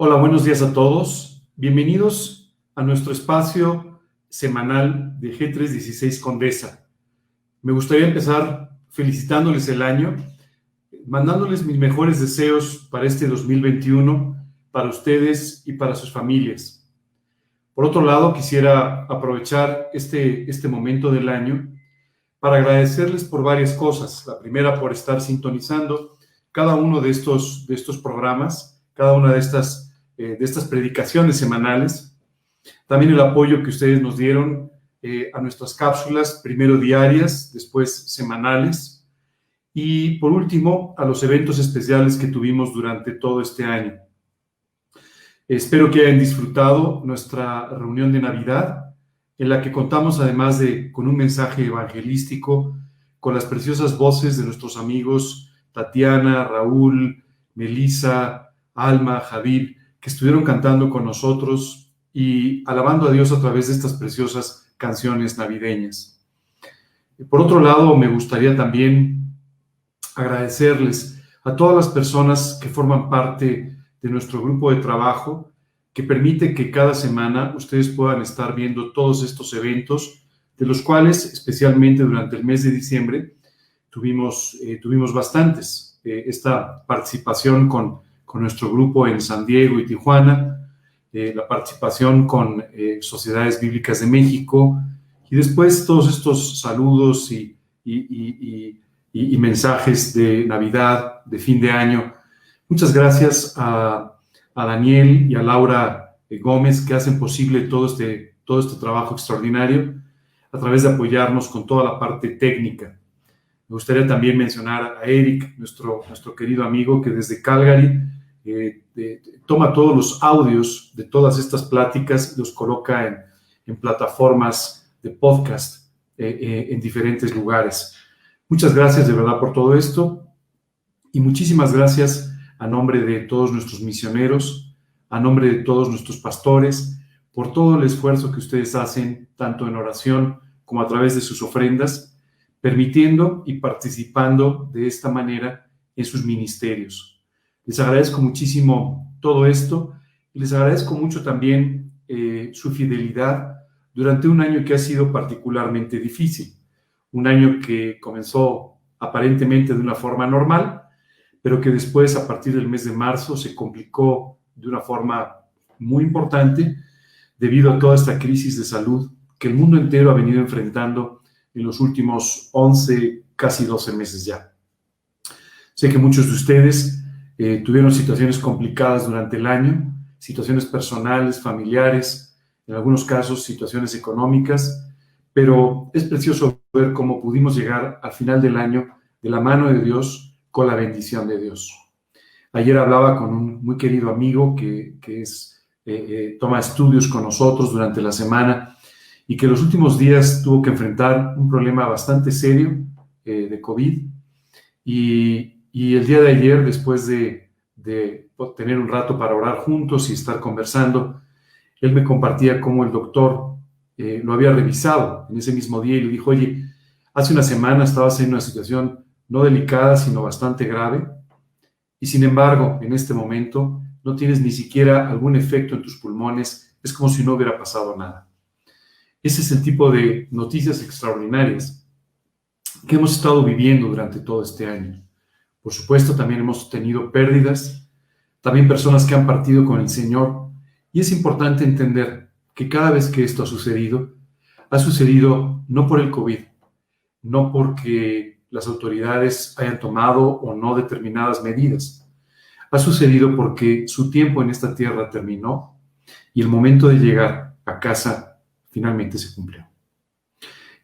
Hola, buenos días a todos. Bienvenidos a nuestro espacio semanal de G316 Condesa. Me gustaría empezar felicitándoles el año, mandándoles mis mejores deseos para este 2021, para ustedes y para sus familias. Por otro lado, quisiera aprovechar este, este momento del año para agradecerles por varias cosas. La primera, por estar sintonizando cada uno de estos, de estos programas, cada una de estas eh, de estas predicaciones semanales. También el apoyo que ustedes nos dieron eh, a nuestras cápsulas, primero diarias, después semanales. Y por último, a los eventos especiales que tuvimos durante todo este año. Espero que hayan disfrutado nuestra reunión de Navidad, en la que contamos además de con un mensaje evangelístico, con las preciosas voces de nuestros amigos Tatiana, Raúl, Melissa, Alma, Javier, estuvieron cantando con nosotros y alabando a Dios a través de estas preciosas canciones navideñas. Por otro lado, me gustaría también agradecerles a todas las personas que forman parte de nuestro grupo de trabajo, que permite que cada semana ustedes puedan estar viendo todos estos eventos, de los cuales, especialmente durante el mes de diciembre, tuvimos, eh, tuvimos bastantes. Eh, esta participación con con nuestro grupo en San Diego y Tijuana, eh, la participación con eh, Sociedades Bíblicas de México y después todos estos saludos y, mensajes de Navidad, de fin de año. Muchas gracias a, Daniel y a Laura eh, Gómez que hacen posible todo este, todo este trabajo extraordinario a través de apoyarnos con toda la parte técnica. Me gustaría también mencionar a Eric, nuestro, nuestro querido amigo, que desde Calgary eh, toma todos los audios de todas estas pláticas y los coloca en, plataformas de podcast eh, eh, en diferentes lugares. Muchas gracias de verdad por todo esto y muchísimas gracias a nombre de todos nuestros misioneros, a nombre de todos nuestros pastores, por todo el esfuerzo que ustedes hacen, tanto en oración como a través de sus ofrendas, permitiendo y participando de esta manera en sus ministerios. Les agradezco muchísimo todo esto y les agradezco mucho también eh, su fidelidad durante un año que ha sido particularmente difícil. Un año que comenzó aparentemente de una forma normal, pero que después, a partir del mes de marzo, se complicó de una forma muy importante debido a toda esta crisis de salud que el mundo entero ha venido enfrentando en los últimos 11, casi 12 meses ya. Sé que muchos de ustedes eh, tuvieron situaciones complicadas durante el año, situaciones personales, familiares, en algunos casos situaciones económicas, pero es precioso ver cómo pudimos llegar al final del año de la mano de Dios con la bendición de Dios. Ayer hablaba con un muy querido amigo que, es, eh, eh, toma estudios con nosotros durante la semana y que los últimos días tuvo que enfrentar un problema bastante serio de COVID y, y el día de ayer, después de, tener un rato para orar juntos y estar conversando, él me compartía cómo el doctor eh, lo había revisado en ese mismo día y le dijo, oye, hace una semana estabas en una situación no delicada, sino bastante grave, y sin embargo, en este momento no tienes ni siquiera algún efecto en tus pulmones, es como si no hubiera pasado nada. Ese es el tipo de noticias extraordinarias que hemos estado viviendo durante todo este año. Por supuesto, también hemos tenido pérdidas, también personas que han partido con el Señor. Y es importante entender que cada vez que esto ha sucedido, ha sucedido no por el COVID, no porque las autoridades hayan tomado o no determinadas medidas. Ha sucedido porque su tiempo en esta tierra terminó y el momento de llegar a casa finalmente se cumplió.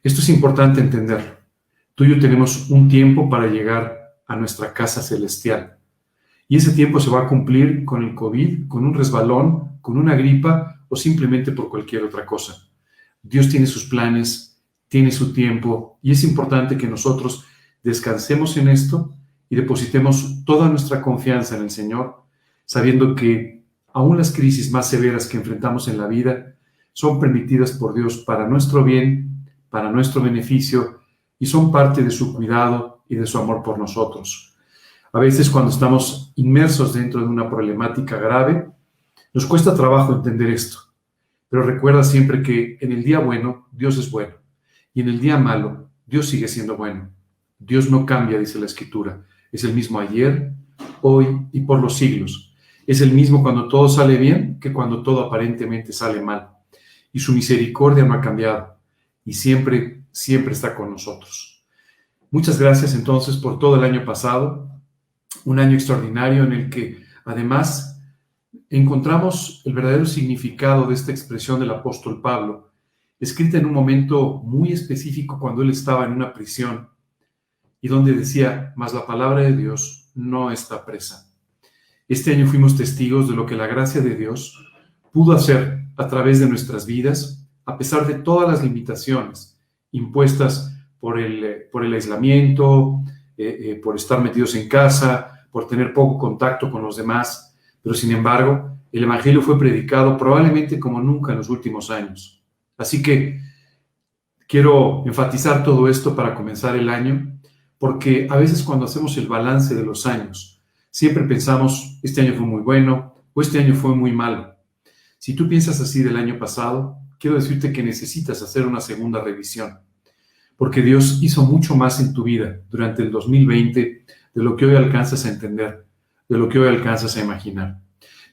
Esto es importante entender. Tú y yo tenemos un tiempo para llegar a nuestra casa celestial. Y ese tiempo se va a cumplir con el COVID, con un resbalón, con una gripa o simplemente por cualquier otra cosa. Dios tiene sus planes, tiene su tiempo y es importante que nosotros descansemos en esto y depositemos toda nuestra confianza en el Señor, sabiendo que aún las crisis más severas que enfrentamos en la vida son permitidas por Dios para nuestro bien, para nuestro beneficio y son parte de su cuidado y de su amor por nosotros. A veces cuando estamos inmersos dentro de una problemática grave, Nos cuesta trabajo entender esto, pero recuerda siempre que en el día bueno Dios es bueno y en el día malo Dios sigue siendo bueno. Dios no cambia, dice la Escritura. Es el mismo ayer, hoy y por los siglos. Es el mismo cuando todo sale bien que cuando todo aparentemente sale mal. Y su misericordia no ha cambiado y siempre, siempre está con nosotros. Muchas gracias entonces por todo el año pasado, un año extraordinario en el que además encontramos el verdadero significado de esta expresión del apóstol Pablo, escrita en un momento muy específico cuando él estaba en una prisión y donde decía, mas la palabra de Dios no está presa. Este año fuimos testigos de lo que la gracia de Dios pudo hacer a través de nuestras vidas, a pesar de todas las limitaciones impuestas por el, eh, por el aislamiento, eh, eh, por estar metidos en casa, por tener poco contacto con los demás. Pero sin embargo, el Evangelio fue predicado probablemente como nunca en los últimos años. Así que quiero enfatizar todo esto para comenzar el año, porque a veces cuando hacemos el balance de los años, siempre pensamos, este año fue muy bueno o este año fue muy malo. Si tú piensas así del año pasado, quiero decirte que necesitas hacer una segunda revisión, porque Dios hizo mucho más en tu vida durante el 2020 de lo que hoy alcanzas a entender, de lo que hoy alcanzas a imaginar.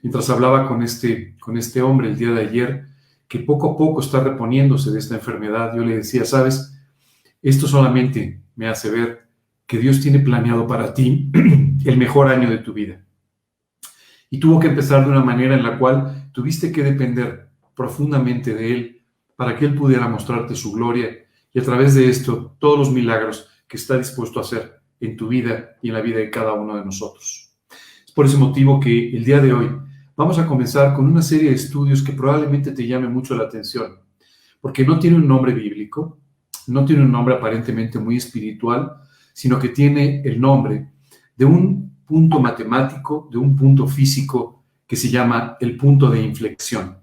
Mientras hablaba con este, con este hombre el día de ayer, que poco a poco está reponiéndose de esta enfermedad, yo le decía, sabes, esto solamente me hace ver que Dios tiene planeado para ti el mejor año de tu vida. Y tuvo que empezar de una manera en la cual tuviste que depender profundamente de Él para que Él pudiera mostrarte su gloria y a través de esto todos los milagros que está dispuesto a hacer en tu vida y en la vida de cada uno de nosotros. Es por ese motivo que el día de hoy vamos a comenzar con una serie de estudios que probablemente te llame mucho la atención, porque no tiene un nombre bíblico, no tiene un nombre aparentemente muy espiritual, sino que tiene el nombre de un punto matemático, de un punto físico que se llama el punto de inflexión.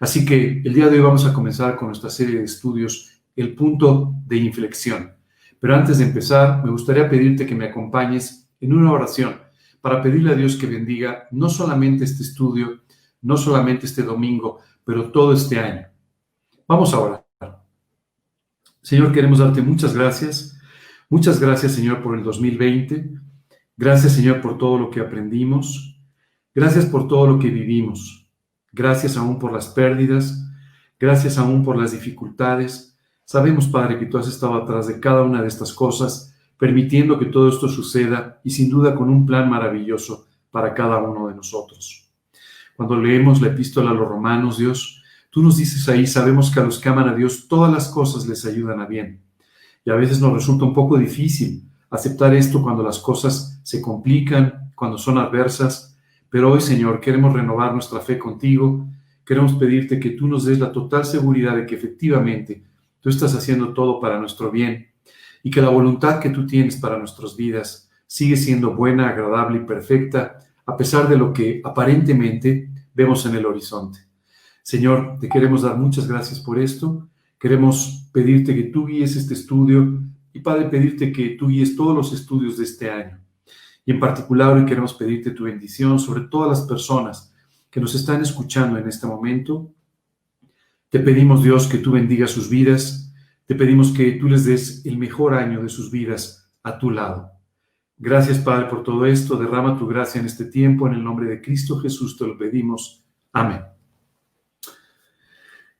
Así que el día de hoy vamos a comenzar con nuestra serie de estudios, el punto de inflexión. Pero antes de empezar, me gustaría pedirte que me acompañes en una oración para pedirle a Dios que bendiga no solamente este estudio, no solamente este domingo, pero todo este año. Vamos a orar. Señor, queremos darte muchas gracias. Muchas gracias, Señor, por el 2020. Gracias, Señor, por todo lo que aprendimos. Gracias por todo lo que vivimos. Gracias aún por las pérdidas. Gracias aún por las dificultades. Sabemos, Padre, que tú has estado atrás de cada una de estas cosas permitiendo que todo esto suceda y sin duda con un plan maravilloso para cada uno de nosotros. Cuando leemos la epístola a los romanos, Dios, tú nos dices ahí, sabemos que a los que aman a Dios todas las cosas les ayudan a bien. Y a veces nos resulta un poco difícil aceptar esto cuando las cosas se complican, cuando son adversas, pero hoy, Señor, queremos renovar nuestra fe contigo, queremos pedirte que tú nos des la total seguridad de que efectivamente tú estás haciendo todo para nuestro bien y que la voluntad que tú tienes para nuestras vidas sigue siendo buena, agradable y perfecta, a pesar de lo que aparentemente vemos en el horizonte. Señor, te queremos dar muchas gracias por esto. Queremos pedirte que tú guíes este estudio y, Padre, pedirte que tú guíes todos los estudios de este año. Y en particular hoy queremos pedirte tu bendición sobre todas las personas que nos están escuchando en este momento. Te pedimos, Dios, que tú bendigas sus vidas, te pedimos que tú les des el mejor año de sus vidas a tu lado. Gracias, Padre, por todo esto. Derrama tu gracia en este tiempo. En el nombre de Cristo Jesús te lo pedimos. Amén.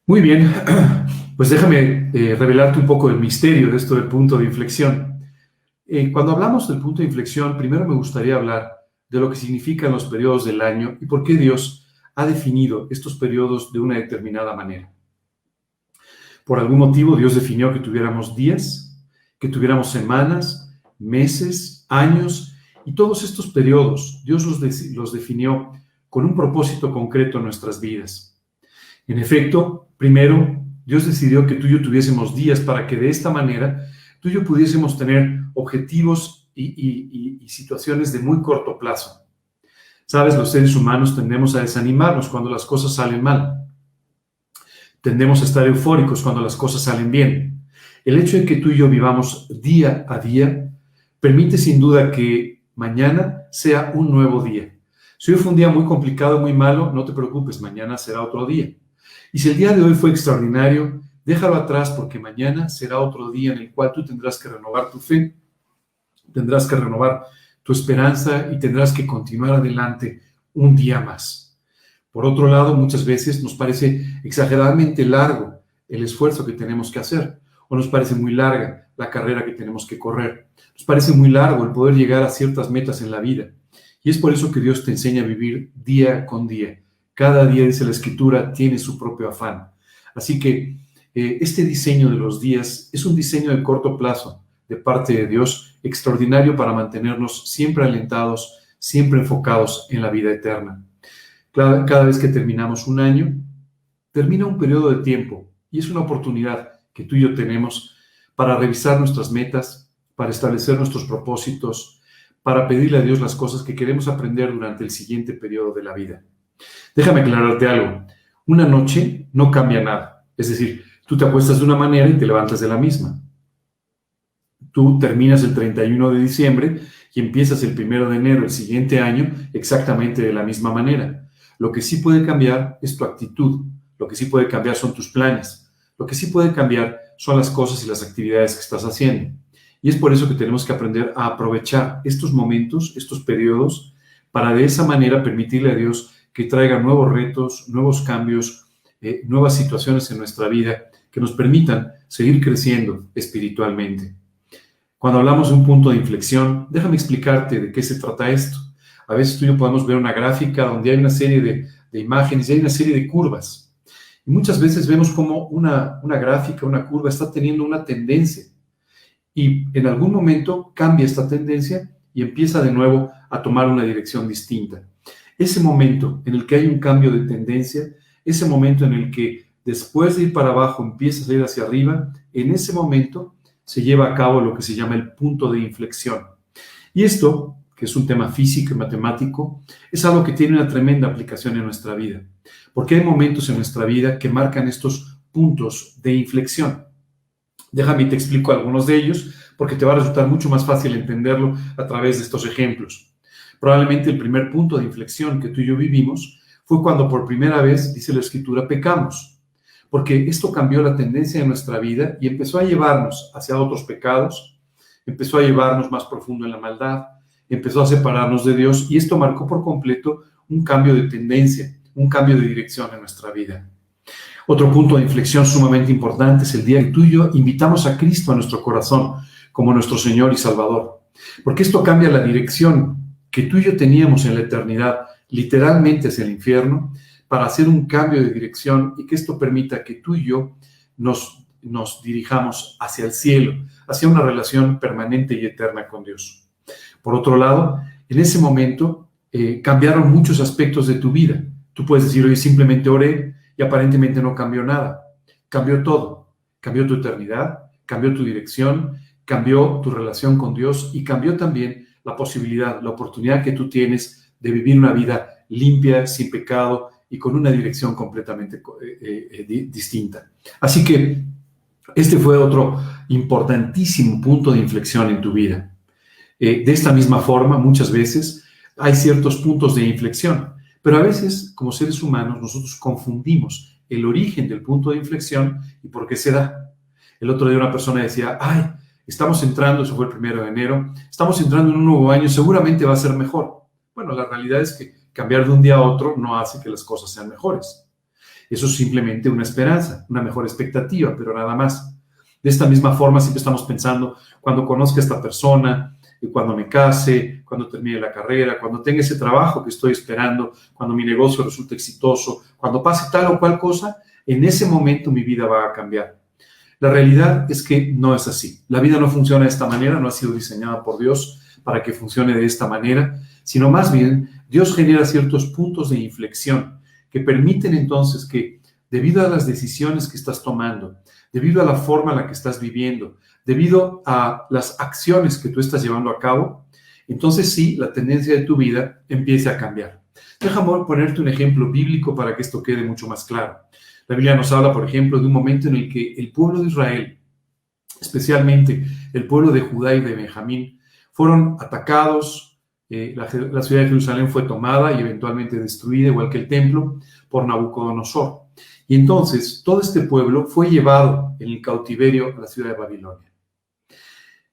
Muy bien, pues déjame eh, revelarte un poco el misterio de esto del punto de inflexión. Eh, cuando hablamos del punto de inflexión, primero me gustaría hablar de lo que significan los periodos del año y por qué Dios ha definido estos periodos de una determinada manera. Por algún motivo Dios definió que tuviéramos días, que tuviéramos semanas, meses, años y todos estos periodos Dios los, definió con un propósito concreto en nuestras vidas. En efecto, primero Dios decidió que tú y yo tuviésemos días para que de esta manera tú y yo pudiésemos tener objetivos y, y situaciones de muy corto plazo. Sabes, los seres humanos tendemos a desanimarnos cuando las cosas salen mal. Tendemos a estar eufóricos cuando las cosas salen bien. El hecho de que tú y yo vivamos día a día permite sin duda que mañana sea un nuevo día. Si hoy fue un día muy complicado, muy malo, no te preocupes, mañana será otro día. Y si el día de hoy fue extraordinario, déjalo atrás porque mañana será otro día en el cual tú tendrás que renovar tu fe, tendrás que renovar tu esperanza y tendrás que continuar adelante un día más. Por otro lado, muchas veces nos parece exageradamente largo el esfuerzo que tenemos que hacer o nos parece muy larga la carrera que tenemos que correr. Nos parece muy largo el poder llegar a ciertas metas en la vida. Y es por eso que Dios te enseña a vivir día con día. Cada día, dice la Escritura, tiene su propio afán. Así que eh, este diseño de los días es un diseño de corto plazo de parte de Dios, extraordinario para mantenernos siempre alentados, siempre enfocados en la vida eterna. Cada vez que terminamos un año, termina un periodo de tiempo y es una oportunidad que tú y yo tenemos para revisar nuestras metas, para establecer nuestros propósitos, para pedirle a Dios las cosas que queremos aprender durante el siguiente periodo de la vida. Déjame aclararte algo. Una noche no cambia nada. Es decir, tú te acuestas de una manera y te levantas de la misma. Tú terminas el 31 de diciembre y empiezas el 1 de enero el siguiente año exactamente de la misma manera. Lo que sí puede cambiar es tu actitud. Lo que sí puede cambiar son tus planes. Lo que sí puede cambiar son las cosas y las actividades que estás haciendo. Y es por eso que tenemos que aprender a aprovechar estos momentos, estos periodos, para de esa manera permitirle a Dios que traiga nuevos retos, nuevos cambios, eh, nuevas situaciones en nuestra vida que nos permitan seguir creciendo espiritualmente. Cuando hablamos de un punto de inflexión, déjame explicarte de qué se trata esto. A veces tú y yo podemos ver una gráfica donde hay una serie de, imágenes y hay una serie de curvas. Y muchas veces vemos como una, una gráfica, una curva está teniendo una tendencia y en algún momento cambia esta tendencia y empieza de nuevo a tomar una dirección distinta. Ese momento en el que hay un cambio de tendencia, ese momento en el que después de ir para abajo empieza a ir hacia arriba, en ese momento se lleva a cabo lo que se llama el punto de inflexión. Y esto, que es un tema físico y matemático, es algo que tiene una tremenda aplicación en nuestra vida. Porque hay momentos en nuestra vida que marcan estos puntos de inflexión. Déjame te explico algunos de ellos porque te va a resultar mucho más fácil entenderlo a través de estos ejemplos. Probablemente el primer punto de inflexión que tú y yo vivimos fue cuando por primera vez, dice la escritura, pecamos. Porque esto cambió la tendencia de nuestra vida y empezó a llevarnos hacia otros pecados, empezó a llevarnos más profundo en la maldad, empezó a separarnos de Dios y esto marcó por completo un cambio de tendencia un cambio de dirección en nuestra vida. Otro punto de inflexión sumamente importante es el día que tú y yo invitamos a Cristo a nuestro corazón como nuestro Señor y Salvador. Porque esto cambia la dirección que tú y yo teníamos en la eternidad, literalmente hacia el infierno, para hacer un cambio de dirección y que esto permita que tú y yo nos, nos dirijamos hacia el cielo, hacia una relación permanente y eterna con Dios. Por otro lado, en ese momento eh, cambiaron muchos aspectos de tu vida. Tú puedes decir, hoy simplemente oré y aparentemente no cambió nada. Cambió todo. Cambió tu eternidad, cambió tu dirección, cambió tu relación con Dios y cambió también la posibilidad, la oportunidad que tú tienes de vivir una vida limpia, sin pecado y con una dirección completamente eh, eh, distinta. Así que este fue otro importantísimo punto de inflexión en tu vida. De esta misma forma, muchas veces hay ciertos puntos de inflexión. Pero a veces, como seres humanos, nosotros confundimos el origen del punto de inflexión y por qué se da. El otro día una persona decía, ay, estamos entrando, eso fue el primero de enero, estamos entrando en un nuevo año, seguramente va a ser mejor. Bueno, la realidad es que cambiar de un día a otro no hace que las cosas sean mejores. Eso es simplemente una esperanza, una mejor expectativa, pero nada más. De esta misma forma, siempre estamos pensando, cuando conozca a esta persona, cuando me case, cuando termine la carrera, cuando tenga ese trabajo que estoy esperando, cuando mi negocio resulte exitoso, cuando pase tal o cual cosa, en ese momento mi vida va a cambiar. La realidad es que no es así. La vida no funciona de esta manera, no ha sido diseñada por Dios para que funcione de esta manera, sino más bien Dios genera ciertos puntos de inflexión que permiten entonces que, debido a las decisiones que estás tomando, debido a la forma en la que estás viviendo, debido a las acciones que tú estás llevando a cabo, entonces sí, la tendencia de tu vida empieza a cambiar. Déjame ponerte un ejemplo bíblico para que esto quede mucho más claro. La Biblia nos habla, por ejemplo, de un momento en el que el pueblo de Israel, especialmente el pueblo de Judá y de Benjamín, fueron atacados, eh, la, la, ciudad de Jerusalén fue tomada y eventualmente destruida, igual que el templo, por Nabucodonosor. Y entonces todo este pueblo fue llevado en el cautiverio a la ciudad de Babilonia.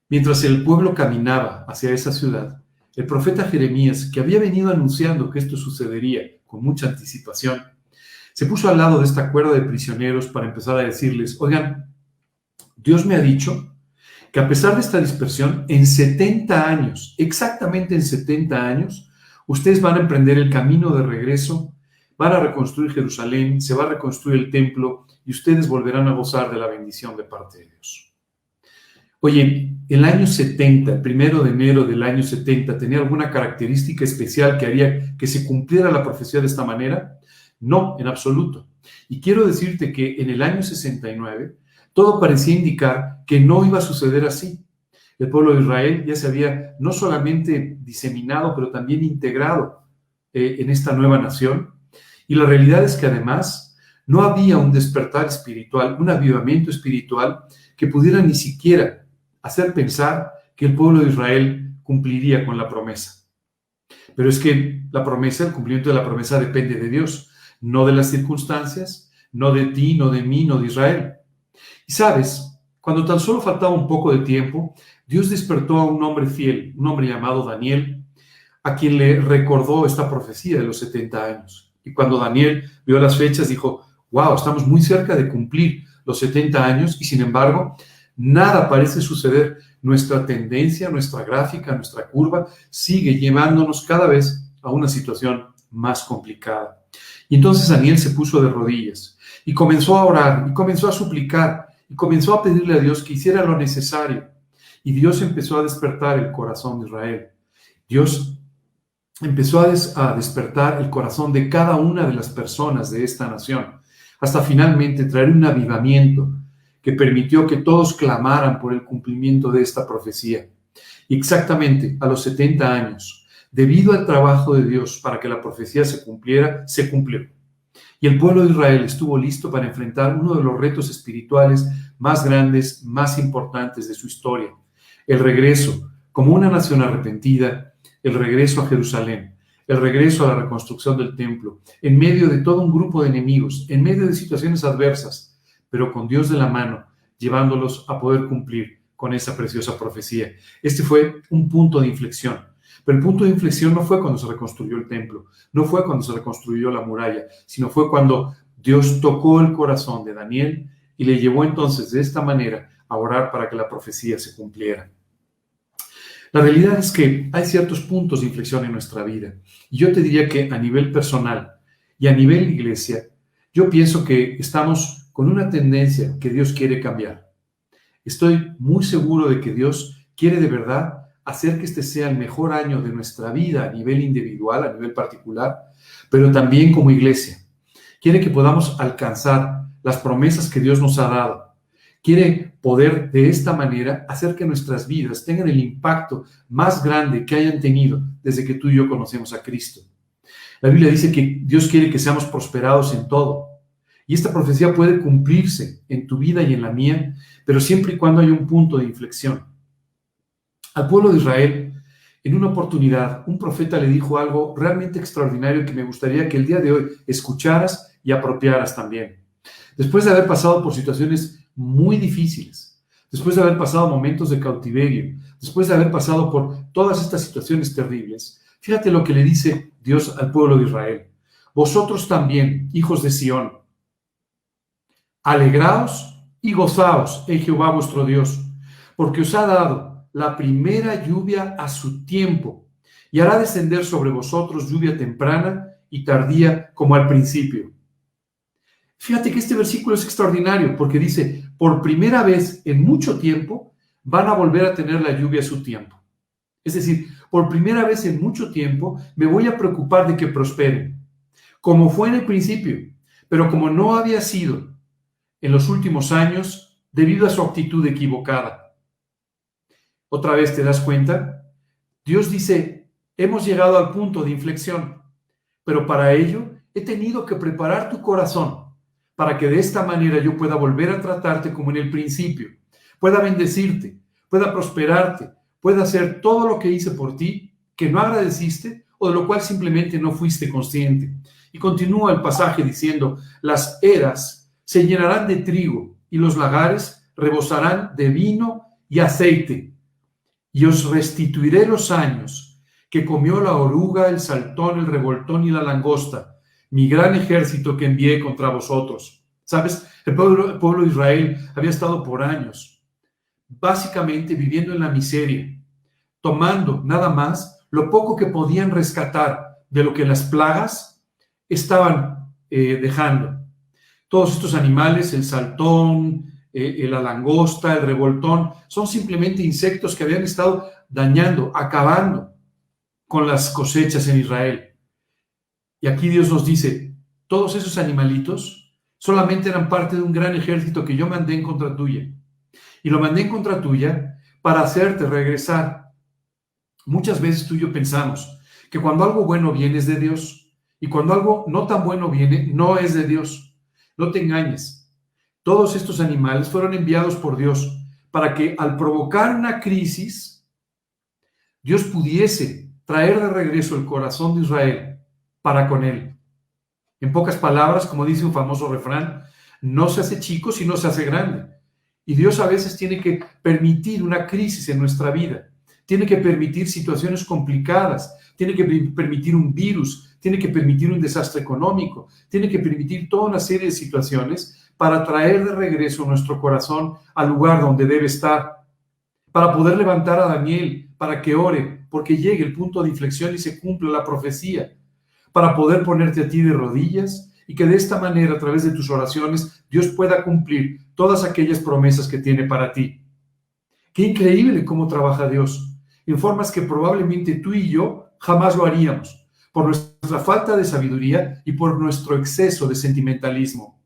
Mientras el pueblo caminaba hacia esa ciudad, el profeta Jeremías, que había venido anunciando que esto sucedería con mucha anticipación, se puso al lado de esta cuerda de prisioneros para empezar a decirles, oigan, Dios me ha dicho que a pesar de esta dispersión, en 70 años, exactamente en 70 años, ustedes van a emprender el camino de regreso, van a reconstruir Jerusalén, se va a reconstruir el templo y ustedes volverán a gozar de la bendición de parte de Dios. Oye, el año 70, el primero de enero del año 70, ¿tenía alguna característica especial que haría que se cumpliera la profecía de esta manera? No, en absoluto. Y quiero decirte que en el año 69, todo parecía indicar que no iba a suceder así. El pueblo de Israel ya se había no solamente diseminado, pero también integrado eh, en esta nueva nación. Y la realidad es que además no había un despertar espiritual, un avivamiento espiritual que pudiera ni siquiera hacer pensar que el pueblo de Israel cumpliría con la promesa. Pero es que la promesa, el cumplimiento de la promesa depende de Dios, no de las circunstancias, no de ti, no de mí, no de Israel. Y sabes, cuando tan solo faltaba un poco de tiempo, Dios despertó a un hombre fiel, un hombre llamado Daniel, a quien le recordó esta profecía de los 70 años. Y cuando Daniel vio las fechas, dijo, wow, estamos muy cerca de cumplir los 70 años y sin embargo, nada parece suceder. Nuestra tendencia, nuestra gráfica, nuestra curva sigue llevándonos cada vez a una situación más complicada. Y entonces Daniel se puso de rodillas y comenzó a orar y comenzó a suplicar y comenzó a pedirle a Dios que hiciera lo necesario. Y Dios empezó a despertar el corazón de Israel. Dios empezó a, despertar el corazón de cada una de las personas de esta nación, hasta finalmente traer un avivamiento que permitió que todos clamaran por el cumplimiento de esta profecía. Exactamente a los 70 años, debido al trabajo de Dios para que la profecía se cumpliera, se cumplió. Y el pueblo de Israel estuvo listo para enfrentar uno de los retos espirituales más grandes, más importantes de su historia, el regreso como una nación arrepentida, el regreso a Jerusalén, el regreso a la reconstrucción del templo, en medio de todo un grupo de enemigos, en medio de situaciones adversas, pero con Dios de la mano, llevándolos a poder cumplir con esa preciosa profecía. Este fue un punto de inflexión. Pero el punto de inflexión no fue cuando se reconstruyó el templo, no fue cuando se reconstruyó la muralla, sino fue cuando Dios tocó el corazón de Daniel y le llevó entonces de esta manera a orar para que la profecía se cumpliera. La realidad es que hay ciertos puntos de inflexión en nuestra vida. Y yo te diría que a nivel personal y a nivel iglesia, yo pienso que estamos con una tendencia que Dios quiere cambiar. Estoy muy seguro de que Dios quiere de verdad hacer que este sea el mejor año de nuestra vida a nivel individual, a nivel particular, pero también como iglesia. Quiere que podamos alcanzar las promesas que Dios nos ha dado. Quiere poder de esta manera hacer que nuestras vidas tengan el impacto más grande que hayan tenido desde que tú y yo conocemos a Cristo. La Biblia dice que Dios quiere que seamos prosperados en todo. Y esta profecía puede cumplirse en tu vida y en la mía, pero siempre y cuando haya un punto de inflexión. Al pueblo de Israel, en una oportunidad, un profeta le dijo algo realmente extraordinario que me gustaría que el día de hoy escucharas y apropiaras también. Después de haber pasado por situaciones muy difíciles, después de haber pasado momentos de cautiverio, después de haber pasado por todas estas situaciones terribles, fíjate lo que le dice Dios al pueblo de Israel. Vosotros también, hijos de Sión, alegraos y gozaos en Jehová vuestro Dios, porque os ha dado la primera lluvia a su tiempo y hará descender sobre vosotros lluvia temprana y tardía como al principio. Fíjate que este versículo es extraordinario porque dice, por primera vez en mucho tiempo van a volver a tener la lluvia a su tiempo. Es decir, por primera vez en mucho tiempo me voy a preocupar de que prosperen, como fue en el principio, pero como no había sido en los últimos años debido a su actitud equivocada. Otra vez te das cuenta, Dios dice, hemos llegado al punto de inflexión, pero para ello he tenido que preparar tu corazón para que de esta manera yo pueda volver a tratarte como en el principio, pueda bendecirte, pueda prosperarte, pueda hacer todo lo que hice por ti que no agradeciste o de lo cual simplemente no fuiste consciente. Y continúa el pasaje diciendo, las eras se llenarán de trigo y los lagares rebosarán de vino y aceite. Y os restituiré los años que comió la oruga, el saltón, el revoltón y la langosta, mi gran ejército que envié contra vosotros. ¿Sabes? El pueblo, de Israel había estado por años, básicamente viviendo en la miseria, tomando nada más lo poco que podían rescatar de lo que las plagas estaban eh, dejando. Todos estos animales, el saltón, eh, la langosta, el revoltón, son simplemente insectos que habían estado dañando, acabando con las cosechas en Israel. Y aquí Dios nos dice, todos esos animalitos solamente eran parte de un gran ejército que yo mandé en contra tuya. Y lo mandé en contra tuya para hacerte regresar. Muchas veces tú y yo pensamos que cuando algo bueno viene es de Dios y cuando algo no tan bueno viene, no es de Dios. No te engañes. Todos estos animales fueron enviados por Dios para que al provocar una crisis, Dios pudiese traer de regreso el corazón de Israel para con él. En pocas palabras, como dice un famoso refrán, no se hace chico si no se hace grande. Y Dios a veces tiene que permitir una crisis en nuestra vida, tiene que permitir situaciones complicadas, tiene que permitir un virus, tiene que permitir un desastre económico, tiene que permitir toda una serie de situaciones para traer de regreso nuestro corazón al lugar donde debe estar, para poder levantar a Daniel, para que ore, porque llegue el punto de inflexión y se cumpla la profecía, para poder ponerte a ti de rodillas y que de esta manera, a través de tus oraciones, Dios pueda cumplir todas aquellas promesas que tiene para ti. Qué increíble cómo trabaja Dios, en formas que probablemente tú y yo jamás lo haríamos, por nuestra falta de sabiduría y por nuestro exceso de sentimentalismo.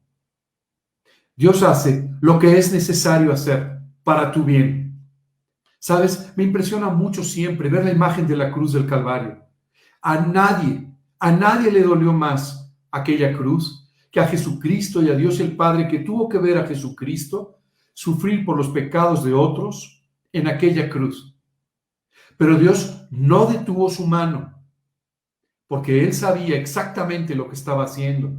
Dios hace lo que es necesario hacer para tu bien. Sabes, me impresiona mucho siempre ver la imagen de la cruz del Calvario. A nadie, a nadie le dolió más aquella cruz, que a Jesucristo y a Dios el Padre que tuvo que ver a Jesucristo sufrir por los pecados de otros en aquella cruz. Pero Dios no detuvo su mano, porque Él sabía exactamente lo que estaba haciendo.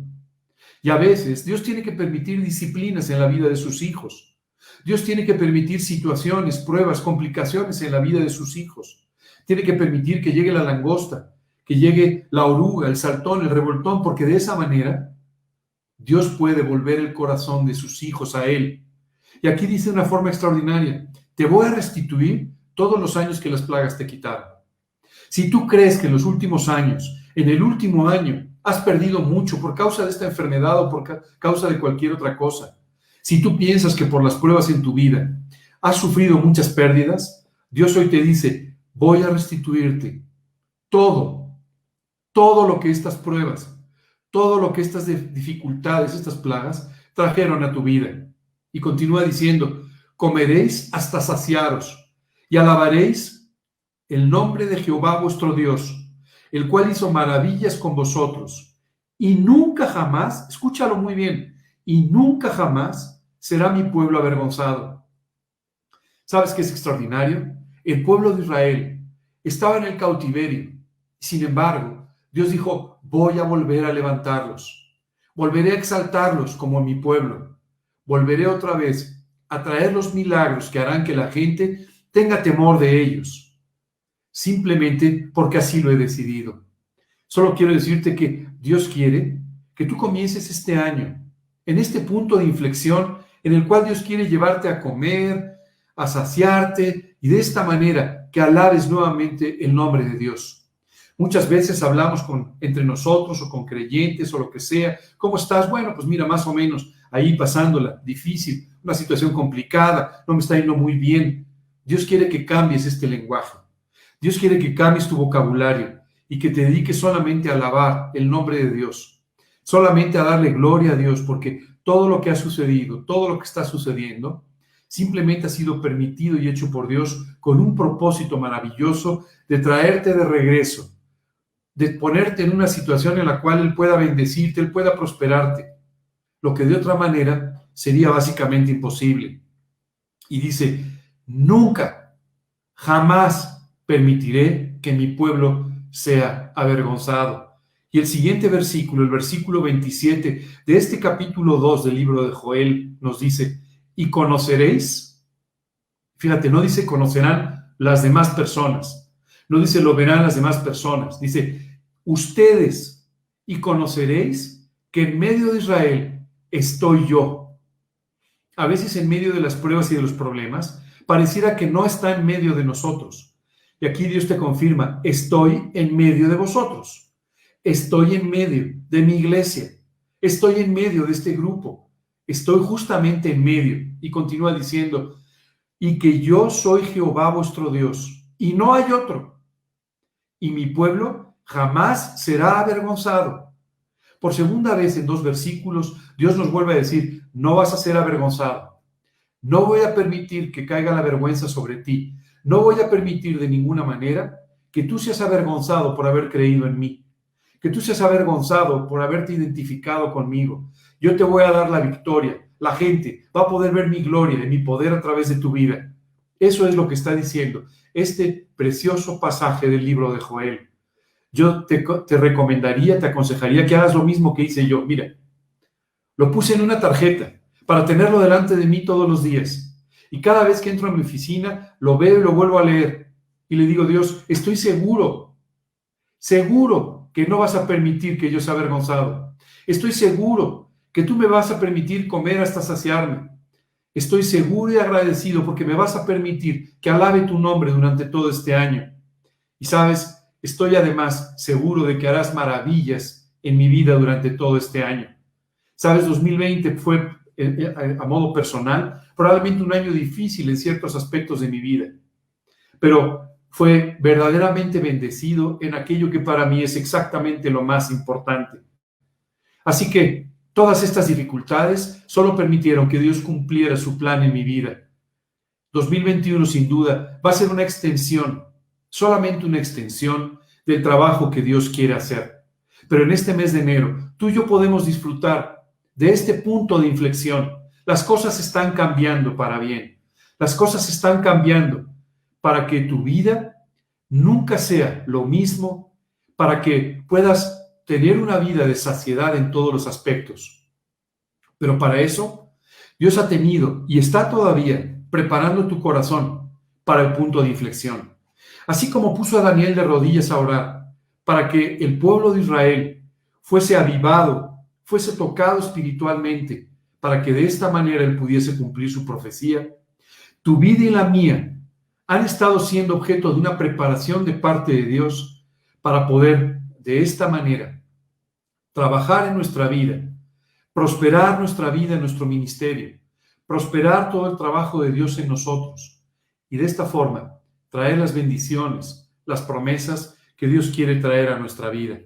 Y a veces Dios tiene que permitir disciplinas en la vida de sus hijos. Dios tiene que permitir situaciones, pruebas, complicaciones en la vida de sus hijos. Tiene que permitir que llegue la langosta, que llegue la oruga, el saltón, el revoltón, porque de esa manera Dios puede volver el corazón de sus hijos a Él. Y aquí dice de una forma extraordinaria, te voy a restituir todos los años que las plagas te quitaron. Si tú crees que en los últimos años, en el último año, has perdido mucho por causa de esta enfermedad o por causa de cualquier otra cosa, si tú piensas que por las pruebas en tu vida has sufrido muchas pérdidas, Dios hoy te dice, voy a restituirte todo todo lo que estas pruebas, todo lo que estas dificultades, estas plagas trajeron a tu vida. Y continúa diciendo, comeréis hasta saciaros y alabaréis el nombre de Jehová vuestro Dios, el cual hizo maravillas con vosotros. Y nunca jamás, escúchalo muy bien, y nunca jamás será mi pueblo avergonzado. ¿Sabes qué es extraordinario? El pueblo de Israel estaba en el cautiverio. Sin embargo, Dios dijo, voy a volver a levantarlos, volveré a exaltarlos como mi pueblo, volveré otra vez a traer los milagros que harán que la gente tenga temor de ellos, simplemente porque así lo he decidido. Solo quiero decirte que Dios quiere que tú comiences este año en este punto de inflexión en el cual Dios quiere llevarte a comer, a saciarte y de esta manera que alabes nuevamente el nombre de Dios. Muchas veces hablamos con, entre nosotros o con creyentes o lo que sea. ¿Cómo estás? Bueno, pues mira, más o menos ahí pasándola, difícil, una situación complicada, no me está yendo muy bien. Dios quiere que cambies este lenguaje. Dios quiere que cambies tu vocabulario y que te dediques solamente a alabar el nombre de Dios, solamente a darle gloria a Dios, porque todo lo que ha sucedido, todo lo que está sucediendo, simplemente ha sido permitido y hecho por Dios con un propósito maravilloso de traerte de regreso de ponerte en una situación en la cual Él pueda bendecirte, Él pueda prosperarte, lo que de otra manera sería básicamente imposible. Y dice, nunca, jamás permitiré que mi pueblo sea avergonzado. Y el siguiente versículo, el versículo 27 de este capítulo 2 del libro de Joel, nos dice, y conoceréis, fíjate, no dice conocerán las demás personas, no dice lo verán las demás personas, dice, ustedes, y conoceréis que en medio de Israel estoy yo. A veces en medio de las pruebas y de los problemas, pareciera que no está en medio de nosotros. Y aquí Dios te confirma, estoy en medio de vosotros. Estoy en medio de mi iglesia. Estoy en medio de este grupo. Estoy justamente en medio. Y continúa diciendo, y que yo soy Jehová vuestro Dios, y no hay otro. Y mi pueblo jamás será avergonzado. Por segunda vez en dos versículos, Dios nos vuelve a decir, no vas a ser avergonzado. No voy a permitir que caiga la vergüenza sobre ti. No voy a permitir de ninguna manera que tú seas avergonzado por haber creído en mí, que tú seas avergonzado por haberte identificado conmigo. Yo te voy a dar la victoria. La gente va a poder ver mi gloria y mi poder a través de tu vida. Eso es lo que está diciendo este precioso pasaje del libro de Joel. Yo te, te recomendaría, te aconsejaría que hagas lo mismo que hice yo. Mira, lo puse en una tarjeta para tenerlo delante de mí todos los días. Y cada vez que entro a mi oficina, lo veo y lo vuelvo a leer. Y le digo, Dios, estoy seguro, seguro que no vas a permitir que yo sea avergonzado. Estoy seguro que tú me vas a permitir comer hasta saciarme. Estoy seguro y agradecido porque me vas a permitir que alabe tu nombre durante todo este año. Y sabes, estoy además seguro de que harás maravillas en mi vida durante todo este año. Sabes, 2020 fue a modo personal, probablemente un año difícil en ciertos aspectos de mi vida, pero fue verdaderamente bendecido en aquello que para mí es exactamente lo más importante. Así que todas estas dificultades solo permitieron que Dios cumpliera su plan en mi vida. 2021 sin duda va a ser una extensión, solamente una extensión del trabajo que Dios quiere hacer. Pero en este mes de enero, tú y yo podemos disfrutar de este punto de inflexión. Las cosas están cambiando para bien. Las cosas están cambiando para que tu vida nunca sea lo mismo, para que puedas tener una vida de saciedad en todos los aspectos. Pero para eso, Dios ha tenido y está todavía preparando tu corazón para el punto de inflexión. Así como puso a Daniel de rodillas a orar para que el pueblo de Israel fuese avivado fuese tocado espiritualmente para que de esta manera él pudiese cumplir su profecía, tu vida y la mía han estado siendo objeto de una preparación de parte de Dios para poder de esta manera trabajar en nuestra vida, prosperar nuestra vida nuestro ministerio, prosperar todo el trabajo de Dios en nosotros y de esta forma traer las bendiciones, las promesas que Dios quiere traer a nuestra vida.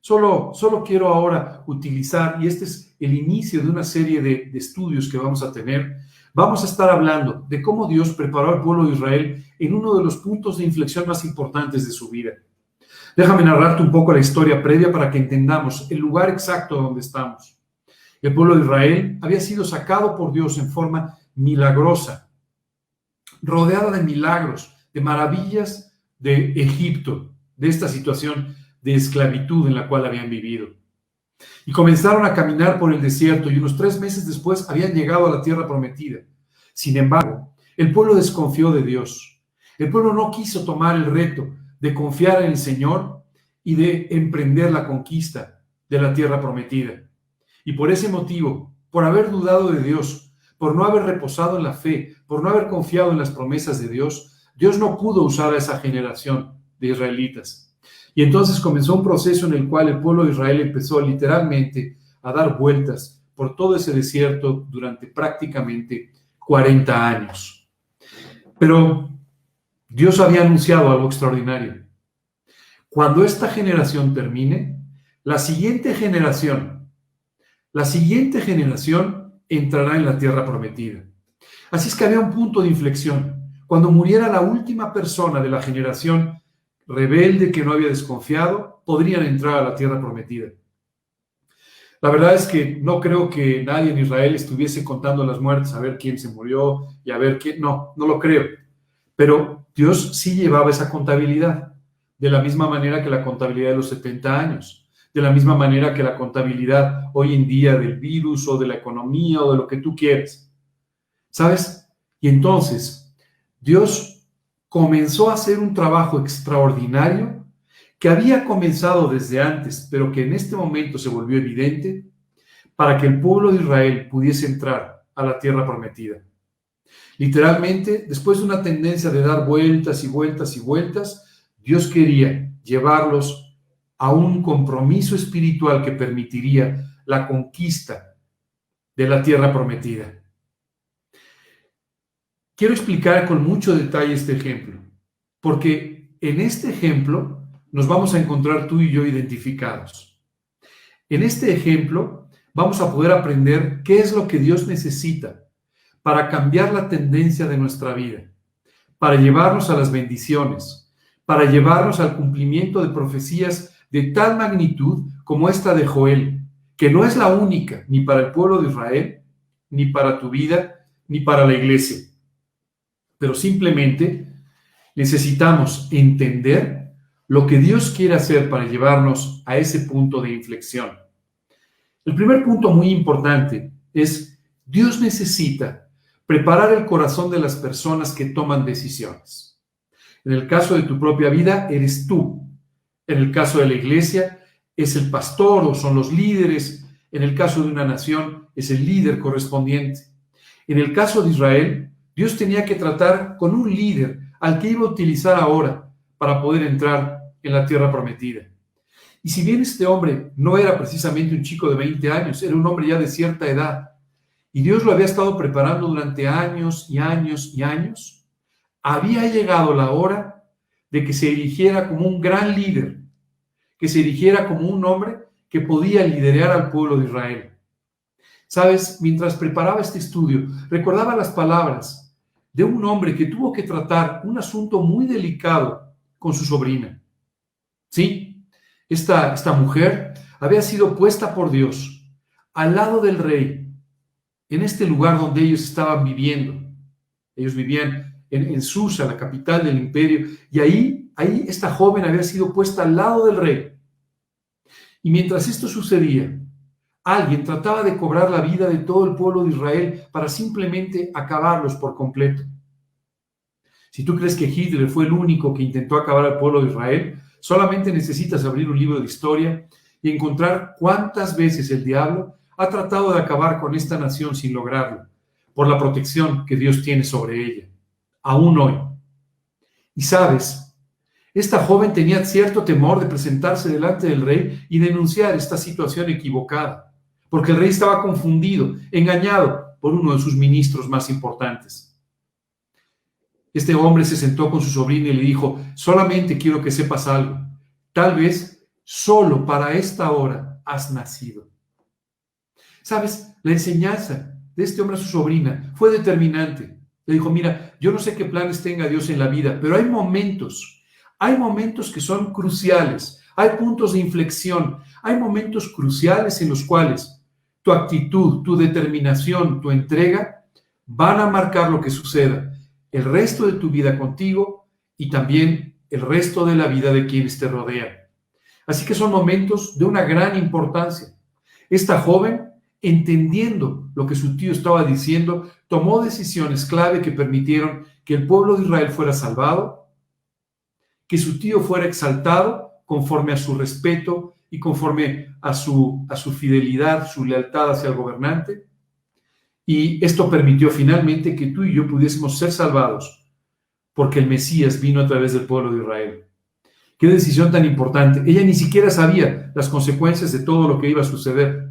Solo, solo quiero ahora utilizar, y este es el inicio de una serie de, de estudios que vamos a tener, vamos a estar hablando de cómo Dios preparó al pueblo de Israel en uno de los puntos de inflexión más importantes de su vida. Déjame narrarte un poco la historia previa para que entendamos el lugar exacto donde estamos. El pueblo de Israel había sido sacado por Dios en forma milagrosa, rodeada de milagros, de maravillas de Egipto, de esta situación de esclavitud en la cual habían vivido. Y comenzaron a caminar por el desierto y unos tres meses después habían llegado a la tierra prometida. Sin embargo, el pueblo desconfió de Dios. El pueblo no quiso tomar el reto de confiar en el Señor y de emprender la conquista de la tierra prometida. Y por ese motivo, por haber dudado de Dios, por no haber reposado en la fe, por no haber confiado en las promesas de Dios, Dios no pudo usar a esa generación de israelitas. Y entonces comenzó un proceso en el cual el pueblo de Israel empezó literalmente a dar vueltas por todo ese desierto durante prácticamente 40 años. Pero Dios había anunciado algo extraordinario. Cuando esta generación termine, la siguiente generación, la siguiente generación entrará en la tierra prometida. Así es que había un punto de inflexión. Cuando muriera la última persona de la generación rebelde que no había desconfiado, podrían entrar a la tierra prometida. La verdad es que no creo que nadie en Israel estuviese contando las muertes, a ver quién se murió y a ver quién. No, no lo creo. Pero Dios sí llevaba esa contabilidad, de la misma manera que la contabilidad de los 70 años, de la misma manera que la contabilidad hoy en día del virus o de la economía o de lo que tú quieres. ¿Sabes? Y entonces Dios comenzó a hacer un trabajo extraordinario que había comenzado desde antes, pero que en este momento se volvió evidente para que el pueblo de Israel pudiese entrar a la tierra prometida. Literalmente, después de una tendencia de dar vueltas y vueltas y vueltas, Dios quería llevarlos a un compromiso espiritual que permitiría la conquista de la tierra prometida. Quiero explicar con mucho detalle este ejemplo, porque en este ejemplo nos vamos a encontrar tú y yo identificados. En este ejemplo vamos a poder aprender qué es lo que Dios necesita para cambiar la tendencia de nuestra vida, para llevarnos a las bendiciones, para llevarnos al cumplimiento de profecías de tal magnitud como esta de Joel, que no es la única ni para el pueblo de Israel, ni para tu vida, ni para la iglesia. Pero simplemente necesitamos entender lo que Dios quiere hacer para llevarnos a ese punto de inflexión. El primer punto muy importante es Dios necesita preparar el corazón de las personas que toman decisiones. En el caso de tu propia vida, eres tú. En el caso de la iglesia, es el pastor o son los líderes. En el caso de una nación, es el líder correspondiente. En el caso de Israel, Dios tenía que tratar con un líder al que iba a utilizar ahora para poder entrar en la tierra prometida. Y si bien este hombre no era precisamente un chico de 20 años, era un hombre ya de cierta edad, y Dios lo había estado preparando durante años y años y años, había llegado la hora de que se erigiera como un gran líder, que se erigiera como un hombre que podía liderar al pueblo de Israel. Sabes, mientras preparaba este estudio, recordaba las palabras de un hombre que tuvo que tratar un asunto muy delicado con su sobrina. Sí, esta, esta mujer había sido puesta por Dios al lado del rey, en este lugar donde ellos estaban viviendo. Ellos vivían en, en Susa, la capital del imperio, y ahí, ahí esta joven había sido puesta al lado del rey. Y mientras esto sucedía, alguien trataba de cobrar la vida de todo el pueblo de Israel para simplemente acabarlos por completo. Si tú crees que Hitler fue el único que intentó acabar al pueblo de Israel, Solamente necesitas abrir un libro de historia y encontrar cuántas veces el diablo ha tratado de acabar con esta nación sin lograrlo, por la protección que Dios tiene sobre ella, aún hoy. Y sabes, esta joven tenía cierto temor de presentarse delante del rey y denunciar esta situación equivocada, porque el rey estaba confundido, engañado por uno de sus ministros más importantes. Este hombre se sentó con su sobrina y le dijo, solamente quiero que sepas algo. Tal vez solo para esta hora has nacido. Sabes, la enseñanza de este hombre a su sobrina fue determinante. Le dijo, mira, yo no sé qué planes tenga Dios en la vida, pero hay momentos, hay momentos que son cruciales, hay puntos de inflexión, hay momentos cruciales en los cuales tu actitud, tu determinación, tu entrega van a marcar lo que suceda el resto de tu vida contigo y también el resto de la vida de quienes te rodean. Así que son momentos de una gran importancia. Esta joven, entendiendo lo que su tío estaba diciendo, tomó decisiones clave que permitieron que el pueblo de Israel fuera salvado, que su tío fuera exaltado conforme a su respeto y conforme a su, a su fidelidad, su lealtad hacia el gobernante, y esto permitió finalmente que tú y yo pudiésemos ser salvados, porque el Mesías vino a través del pueblo de Israel. Qué decisión tan importante. Ella ni siquiera sabía las consecuencias de todo lo que iba a suceder,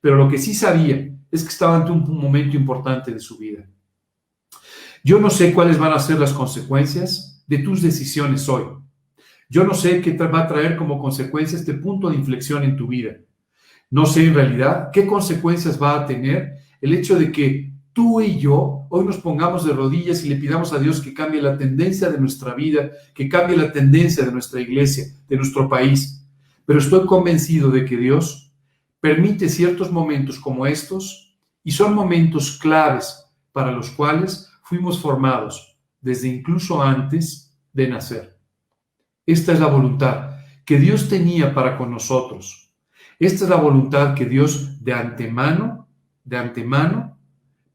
pero lo que sí sabía es que estaba ante un momento importante de su vida. Yo no sé cuáles van a ser las consecuencias de tus decisiones hoy. Yo no sé qué va a traer como consecuencia este punto de inflexión en tu vida. No sé en realidad qué consecuencias va a tener el hecho de que tú y yo hoy nos pongamos de rodillas y le pidamos a Dios que cambie la tendencia de nuestra vida, que cambie la tendencia de nuestra iglesia, de nuestro país. Pero estoy convencido de que Dios permite ciertos momentos como estos y son momentos claves para los cuales fuimos formados desde incluso antes de nacer. Esta es la voluntad que Dios tenía para con nosotros. Esta es la voluntad que Dios de antemano, de antemano,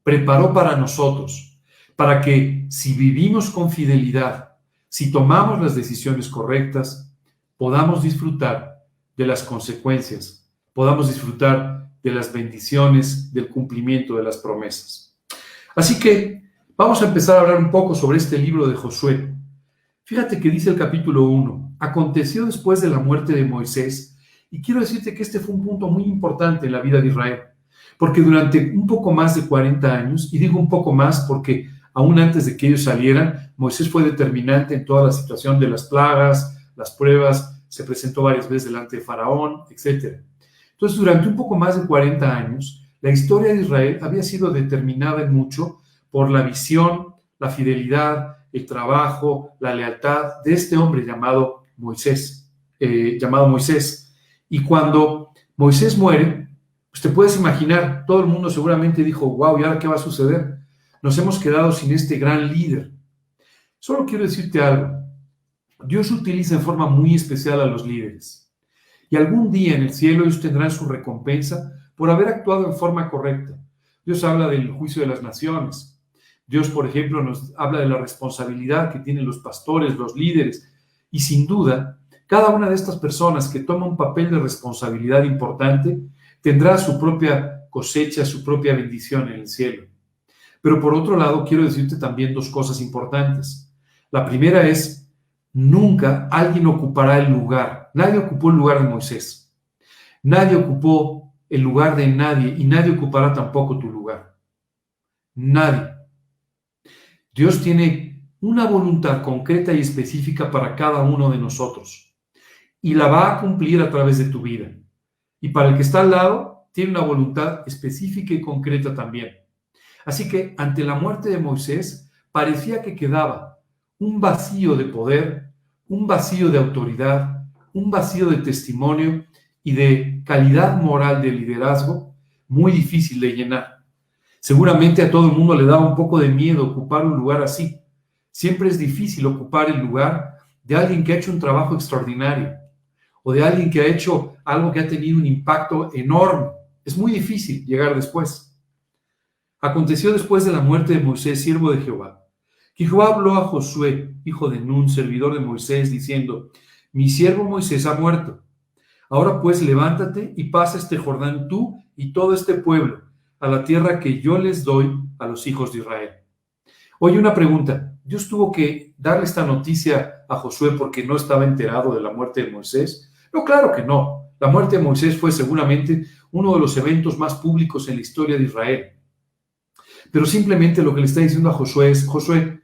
preparó para nosotros, para que si vivimos con fidelidad, si tomamos las decisiones correctas, podamos disfrutar de las consecuencias, podamos disfrutar de las bendiciones, del cumplimiento de las promesas. Así que vamos a empezar a hablar un poco sobre este libro de Josué. Fíjate que dice el capítulo 1, aconteció después de la muerte de Moisés, y quiero decirte que este fue un punto muy importante en la vida de Israel, porque durante un poco más de 40 años, y digo un poco más porque aún antes de que ellos salieran, Moisés fue determinante en toda la situación de las plagas, las pruebas, se presentó varias veces delante de Faraón, etc. Entonces, durante un poco más de 40 años, la historia de Israel había sido determinada en mucho por la visión, la fidelidad, el trabajo, la lealtad de este hombre llamado Moisés, eh, llamado Moisés. Y cuando Moisés muere, pues te puedes imaginar, todo el mundo seguramente dijo, wow, ¿y ahora qué va a suceder? Nos hemos quedado sin este gran líder. Solo quiero decirte algo. Dios utiliza en forma muy especial a los líderes. Y algún día en el cielo ellos tendrán su recompensa por haber actuado en forma correcta. Dios habla del juicio de las naciones. Dios, por ejemplo, nos habla de la responsabilidad que tienen los pastores, los líderes. Y sin duda, cada una de estas personas que toma un papel de responsabilidad importante tendrá su propia cosecha, su propia bendición en el cielo. Pero por otro lado, quiero decirte también dos cosas importantes. La primera es nunca alguien ocupará el lugar. Nadie ocupó el lugar de Moisés. Nadie ocupó el lugar de nadie y nadie ocupará tampoco tu lugar. Nadie. Dios tiene una voluntad concreta y específica para cada uno de nosotros y la va a cumplir a través de tu vida. Y para el que está al lado, tiene una voluntad específica y concreta también. Así que ante la muerte de Moisés, parecía que quedaba un vacío de poder un vacío de autoridad, un vacío de testimonio y de calidad moral de liderazgo muy difícil de llenar. Seguramente a todo el mundo le daba un poco de miedo ocupar un lugar así. Siempre es difícil ocupar el lugar de alguien que ha hecho un trabajo extraordinario o de alguien que ha hecho algo que ha tenido un impacto enorme. Es muy difícil llegar después. Aconteció después de la muerte de Moisés, siervo de Jehová, Jehová habló a Josué, hijo de Nun, servidor de Moisés, diciendo, mi siervo Moisés ha muerto. Ahora pues levántate y pasa este Jordán tú y todo este pueblo a la tierra que yo les doy a los hijos de Israel. Oye, una pregunta. ¿Dios tuvo que darle esta noticia a Josué porque no estaba enterado de la muerte de Moisés? No, claro que no. La muerte de Moisés fue seguramente uno de los eventos más públicos en la historia de Israel. Pero simplemente lo que le está diciendo a Josué es, Josué,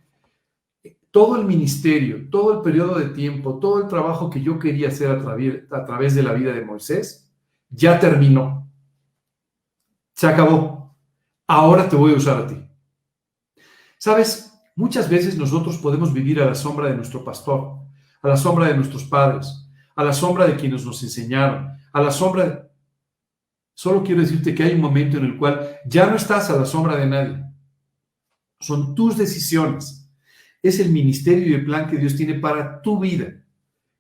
todo el ministerio, todo el periodo de tiempo, todo el trabajo que yo quería hacer a, a través de la vida de Moisés, ya terminó. Se acabó. Ahora te voy a usar a ti. Sabes, muchas veces nosotros podemos vivir a la sombra de nuestro pastor, a la sombra de nuestros padres, a la sombra de quienes nos enseñaron, a la sombra de... Solo quiero decirte que hay un momento en el cual ya no estás a la sombra de nadie. Son tus decisiones es el ministerio y el plan que Dios tiene para tu vida.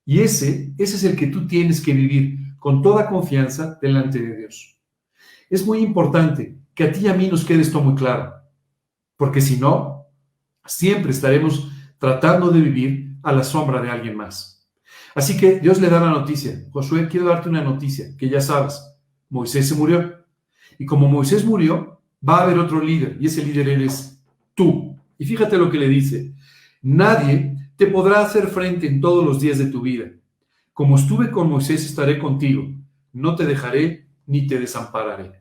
Y ese, ese es el que tú tienes que vivir con toda confianza delante de Dios. Es muy importante que a ti y a mí nos quede esto muy claro, porque si no, siempre estaremos tratando de vivir a la sombra de alguien más. Así que Dios le da la noticia. Josué, quiero darte una noticia, que ya sabes, Moisés se murió. Y como Moisés murió, va a haber otro líder, y ese líder eres tú. Y fíjate lo que le dice, Nadie te podrá hacer frente en todos los días de tu vida. Como estuve con Moisés, estaré contigo. No te dejaré ni te desampararé.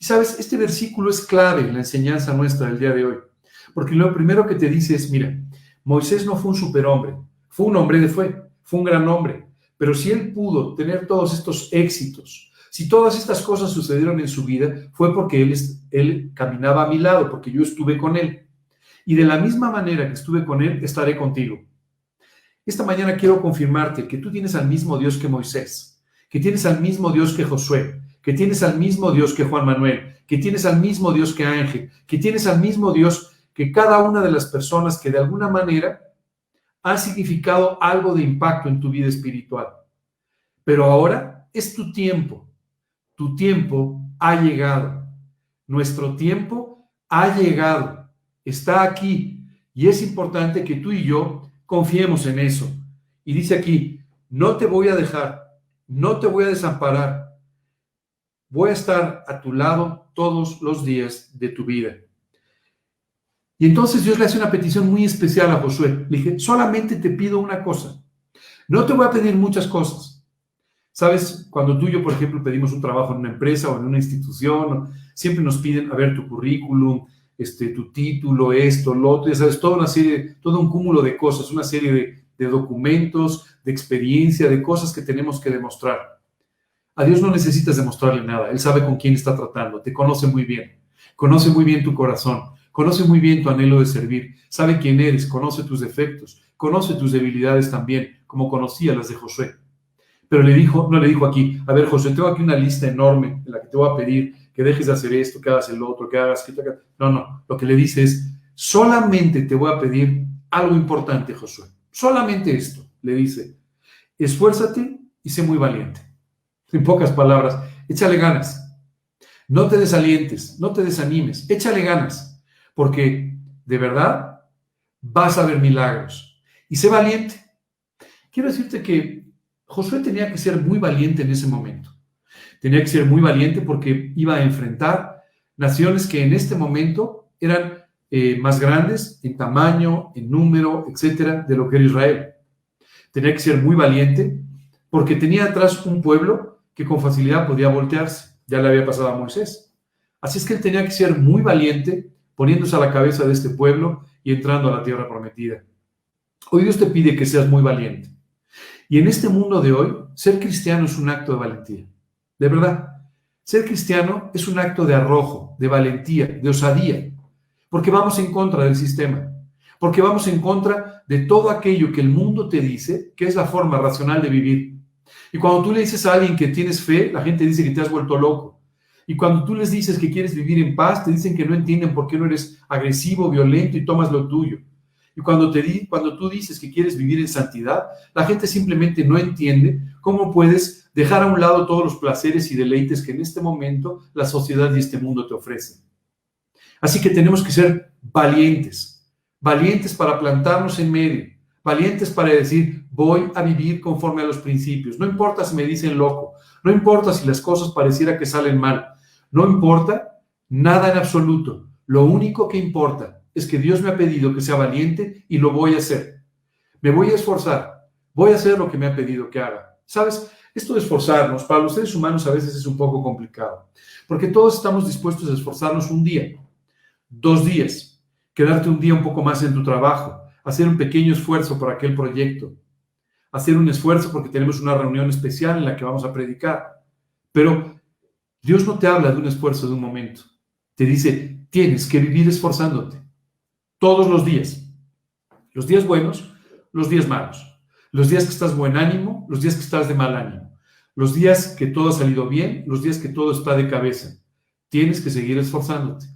Y sabes, este versículo es clave en la enseñanza nuestra del día de hoy. Porque lo primero que te dice es, mira, Moisés no fue un superhombre, fue un hombre de fe, fue un gran hombre. Pero si él pudo tener todos estos éxitos, si todas estas cosas sucedieron en su vida, fue porque él, él caminaba a mi lado, porque yo estuve con él y de la misma manera que estuve con Él, estaré contigo. Esta mañana quiero confirmarte que tú tienes al mismo Dios que Moisés, que tienes al mismo Dios que Josué, que tienes al mismo Dios que Juan Manuel, que tienes al mismo Dios que Ángel, que tienes al mismo Dios que cada una de las personas que de alguna manera han significado algo de impacto en tu vida espiritual. Pero ahora es tu tiempo. Tu tiempo ha llegado. Nuestro tiempo ha llegado. Está aquí. Y es importante que tú y yo confiemos en eso. Y dice aquí, no te voy a dejar, no te voy a desamparar. Voy a estar a tu lado todos los días de tu vida. Y entonces Dios le hace una petición muy especial a Josué. Le dije, solamente te pido una cosa. No te voy a pedir muchas cosas. Sabes, cuando tú y yo, por ejemplo, pedimos un trabajo en una empresa o en una institución, siempre nos piden a ver tu currículum, este, tu título, esto, lo otro, ya sabes, toda una serie, todo un cúmulo de cosas, una serie de, de documentos, de experiencia, de cosas que tenemos que demostrar. A Dios no necesitas demostrarle nada, Él sabe con quién está tratando, te conoce muy bien, conoce muy bien tu corazón, conoce muy bien tu anhelo de servir, sabe quién eres, conoce tus defectos, conoce tus debilidades también, como conocía las de Josué. Pero le dijo, no le dijo aquí, a ver, José, tengo aquí una lista enorme en la que te voy a pedir que dejes de hacer esto, que hagas el otro, que hagas, que hagas. No, no, lo que le dice es, solamente te voy a pedir algo importante, Josué. Solamente esto, le dice, esfuérzate y sé muy valiente. En pocas palabras, échale ganas. No te desalientes, no te desanimes, échale ganas, porque de verdad vas a ver milagros. Y sé valiente. Quiero decirte que Josué tenía que ser muy valiente en ese momento. Tenía que ser muy valiente porque iba a enfrentar naciones que en este momento eran eh, más grandes en tamaño, en número, etcétera, de lo que era Israel. Tenía que ser muy valiente porque tenía atrás un pueblo que con facilidad podía voltearse. Ya le había pasado a Moisés. Así es que él tenía que ser muy valiente poniéndose a la cabeza de este pueblo y entrando a la tierra prometida. Hoy Dios te pide que seas muy valiente. Y en este mundo de hoy, ser cristiano es un acto de valentía. De verdad, ser cristiano es un acto de arrojo, de valentía, de osadía, porque vamos en contra del sistema, porque vamos en contra de todo aquello que el mundo te dice que es la forma racional de vivir. Y cuando tú le dices a alguien que tienes fe, la gente dice que te has vuelto loco. Y cuando tú les dices que quieres vivir en paz, te dicen que no entienden por qué no eres agresivo, violento y tomas lo tuyo. Y cuando, te cuando tú dices que quieres vivir en santidad, la gente simplemente no entiende cómo puedes dejar a un lado todos los placeres y deleites que en este momento la sociedad y este mundo te ofrecen. Así que tenemos que ser valientes, valientes para plantarnos en medio, valientes para decir, voy a vivir conforme a los principios. No importa si me dicen loco, no importa si las cosas pareciera que salen mal, no importa nada en absoluto. Lo único que importa es que Dios me ha pedido que sea valiente y lo voy a hacer. Me voy a esforzar, voy a hacer lo que me ha pedido que haga. ¿Sabes? Esto de esforzarnos para los seres humanos a veces es un poco complicado, porque todos estamos dispuestos a esforzarnos un día, dos días, quedarte un día un poco más en tu trabajo, hacer un pequeño esfuerzo por aquel proyecto, hacer un esfuerzo porque tenemos una reunión especial en la que vamos a predicar. Pero Dios no te habla de un esfuerzo de un momento. Te dice, tienes que vivir esforzándote todos los días. Los días buenos, los días malos. Los días que estás buen ánimo, los días que estás de mal ánimo. Los días que todo ha salido bien, los días que todo está de cabeza. Tienes que seguir esforzándote.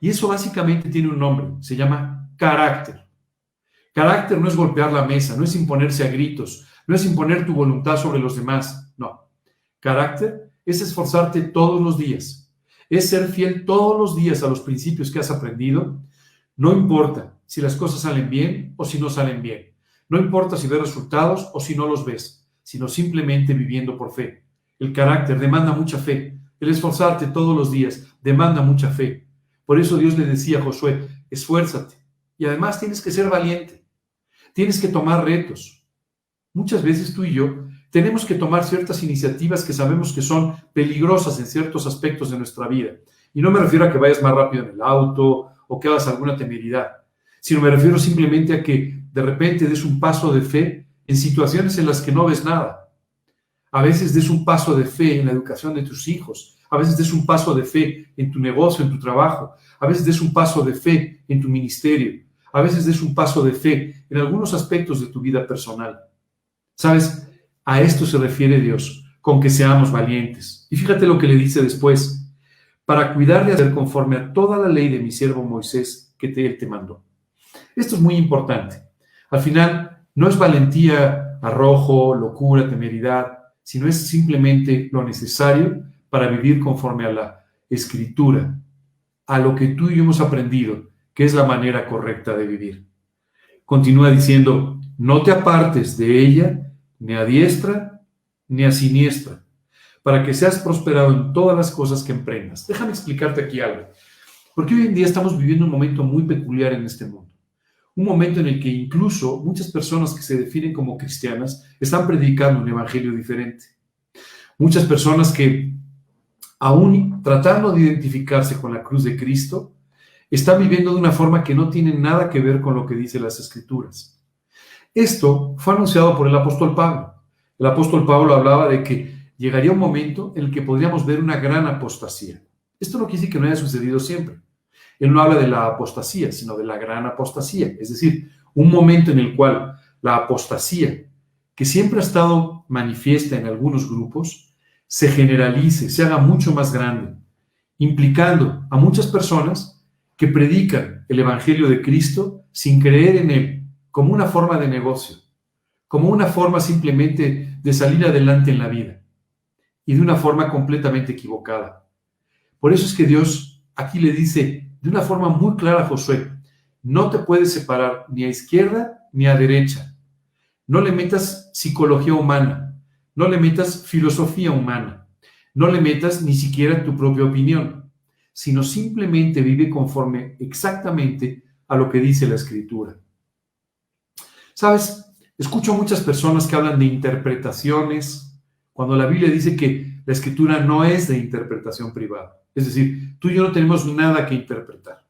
Y eso básicamente tiene un nombre, se llama carácter. Carácter no es golpear la mesa, no es imponerse a gritos, no es imponer tu voluntad sobre los demás, no. Carácter es esforzarte todos los días, es ser fiel todos los días a los principios que has aprendido no importa si las cosas salen bien o si no salen bien. No importa si ves resultados o si no los ves, sino simplemente viviendo por fe. El carácter demanda mucha fe. El esforzarte todos los días demanda mucha fe. Por eso Dios le decía a Josué, esfuérzate. Y además tienes que ser valiente. Tienes que tomar retos. Muchas veces tú y yo tenemos que tomar ciertas iniciativas que sabemos que son peligrosas en ciertos aspectos de nuestra vida. Y no me refiero a que vayas más rápido en el auto o que hagas alguna temeridad, sino me refiero simplemente a que de repente des un paso de fe en situaciones en las que no ves nada. A veces des un paso de fe en la educación de tus hijos, a veces des un paso de fe en tu negocio, en tu trabajo, a veces des un paso de fe en tu ministerio, a veces des un paso de fe en algunos aspectos de tu vida personal. ¿Sabes? A esto se refiere Dios, con que seamos valientes. Y fíjate lo que le dice después, para cuidar de hacer conforme a toda la ley de mi siervo Moisés, que Él te mandó. Esto es muy importante. Al final, no es valentía, arrojo, locura, temeridad, sino es simplemente lo necesario para vivir conforme a la escritura, a lo que tú y yo hemos aprendido, que es la manera correcta de vivir. Continúa diciendo, no te apartes de ella, ni a diestra, ni a siniestra, para que seas prosperado en todas las cosas que emprendas. Déjame explicarte aquí algo, porque hoy en día estamos viviendo un momento muy peculiar en este mundo. Un momento en el que incluso muchas personas que se definen como cristianas están predicando un evangelio diferente. Muchas personas que, aún tratando de identificarse con la cruz de Cristo, están viviendo de una forma que no tiene nada que ver con lo que dicen las escrituras. Esto fue anunciado por el apóstol Pablo. El apóstol Pablo hablaba de que llegaría un momento en el que podríamos ver una gran apostasía. Esto no quiere decir que no haya sucedido siempre. Él no habla de la apostasía, sino de la gran apostasía, es decir, un momento en el cual la apostasía, que siempre ha estado manifiesta en algunos grupos, se generalice, se haga mucho más grande, implicando a muchas personas que predican el Evangelio de Cristo sin creer en él como una forma de negocio, como una forma simplemente de salir adelante en la vida y de una forma completamente equivocada. Por eso es que Dios aquí le dice de una forma muy clara a Josué, no te puedes separar ni a izquierda ni a derecha. No le metas psicología humana, no le metas filosofía humana, no le metas ni siquiera tu propia opinión sino simplemente vive conforme exactamente a lo que dice la escritura. Sabes, escucho muchas personas que hablan de interpretaciones, cuando la Biblia dice que la escritura no es de interpretación privada. Es decir, tú y yo no tenemos nada que interpretar.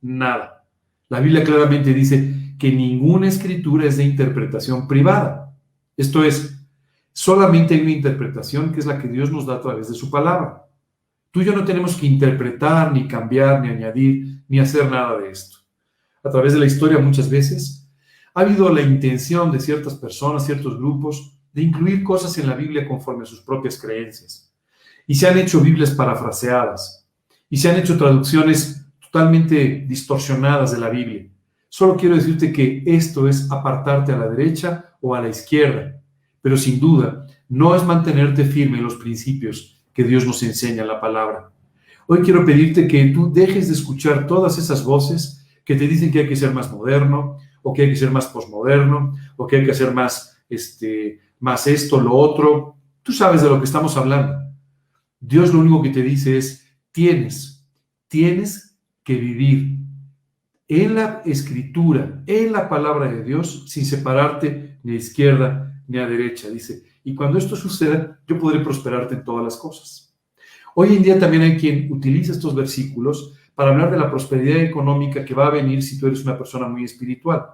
Nada. La Biblia claramente dice que ninguna escritura es de interpretación privada. Esto es, solamente hay una interpretación que es la que Dios nos da a través de su palabra. Tú y yo no tenemos que interpretar, ni cambiar, ni añadir, ni hacer nada de esto. A través de la historia muchas veces ha habido la intención de ciertas personas, ciertos grupos, de incluir cosas en la Biblia conforme a sus propias creencias. Y se han hecho Biblias parafraseadas. Y se han hecho traducciones totalmente distorsionadas de la Biblia. Solo quiero decirte que esto es apartarte a la derecha o a la izquierda. Pero sin duda, no es mantenerte firme en los principios que Dios nos enseña en la palabra. Hoy quiero pedirte que tú dejes de escuchar todas esas voces que te dicen que hay que ser más moderno, o que hay que ser más posmoderno, o que hay que hacer más, este, más esto, lo otro. Tú sabes de lo que estamos hablando. Dios lo único que te dice es, tienes, tienes que vivir en la escritura, en la palabra de Dios, sin separarte ni a izquierda ni a derecha. Dice, y cuando esto suceda, yo podré prosperarte en todas las cosas. Hoy en día también hay quien utiliza estos versículos para hablar de la prosperidad económica que va a venir si tú eres una persona muy espiritual,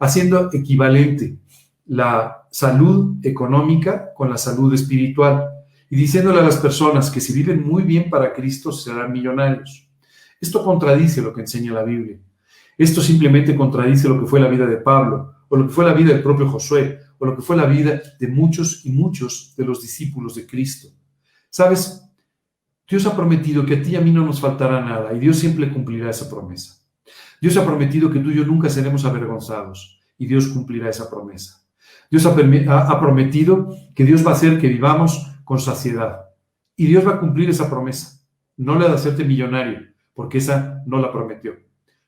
haciendo equivalente la salud económica con la salud espiritual y diciéndole a las personas que si viven muy bien para Cristo serán millonarios. Esto contradice lo que enseña la Biblia. Esto simplemente contradice lo que fue la vida de Pablo o lo que fue la vida del propio Josué o lo que fue la vida de muchos y muchos de los discípulos de Cristo. ¿Sabes? Dios ha prometido que a ti y a mí no nos faltará nada y Dios siempre cumplirá esa promesa. Dios ha prometido que tú y yo nunca seremos avergonzados y Dios cumplirá esa promesa. Dios ha, prometido que Dios va a hacer que vivamos con saciedad y Dios va a cumplir esa promesa. No le ha de hacerte millonario, porque esa no la prometió,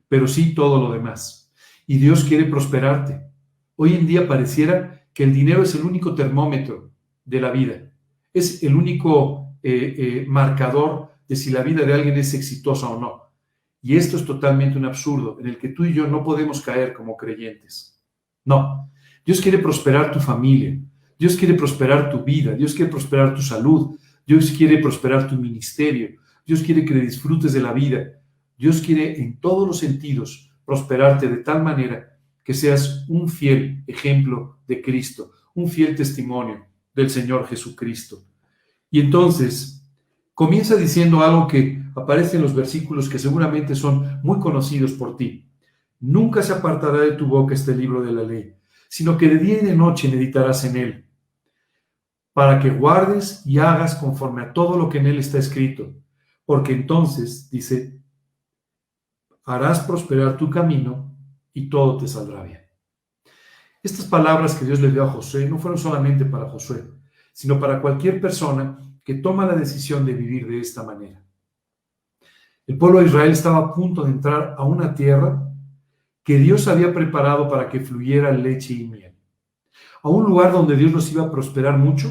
pero sí todo lo demás. Y Dios quiere prosperarte. Hoy en día pareciera que el dinero es el único termómetro de la vida, es el único eh, eh, marcador de si la vida de alguien es exitosa o no. Y esto es totalmente un absurdo en el que tú y yo no podemos caer como creyentes. No, Dios quiere prosperar tu familia, Dios quiere prosperar tu vida, Dios quiere prosperar tu salud, Dios quiere prosperar tu ministerio, Dios quiere que disfrutes de la vida, Dios quiere en todos los sentidos prosperarte de tal manera que seas un fiel ejemplo de Cristo, un fiel testimonio del Señor Jesucristo. Y entonces comienza diciendo algo que aparece en los versículos que seguramente son muy conocidos por ti. Nunca se apartará de tu boca este libro de la ley, sino que de día y de noche meditarás en él, para que guardes y hagas conforme a todo lo que en él está escrito, porque entonces, dice, harás prosperar tu camino y todo te saldrá bien. Estas palabras que Dios le dio a Josué no fueron solamente para Josué, sino para cualquier persona que toma la decisión de vivir de esta manera. El pueblo de Israel estaba a punto de entrar a una tierra que Dios había preparado para que fluyera leche y miel. A un lugar donde Dios los iba a prosperar mucho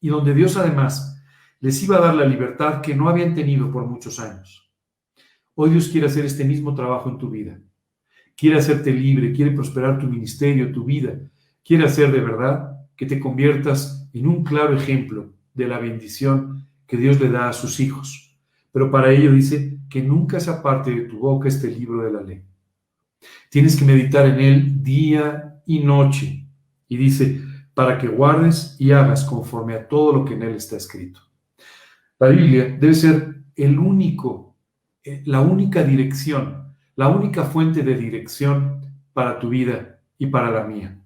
y donde Dios además les iba a dar la libertad que no habían tenido por muchos años. Hoy Dios quiere hacer este mismo trabajo en tu vida. Quiere hacerte libre, quiere prosperar tu ministerio, tu vida. Quiere hacer de verdad que te conviertas en un claro ejemplo de la bendición que Dios le da a sus hijos. Pero para ello dice que nunca se aparte de tu boca este libro de la ley. Tienes que meditar en él día y noche. Y dice, para que guardes y hagas conforme a todo lo que en él está escrito. La Biblia debe ser el único, eh, la única dirección, la única fuente de dirección para tu vida y para la mía.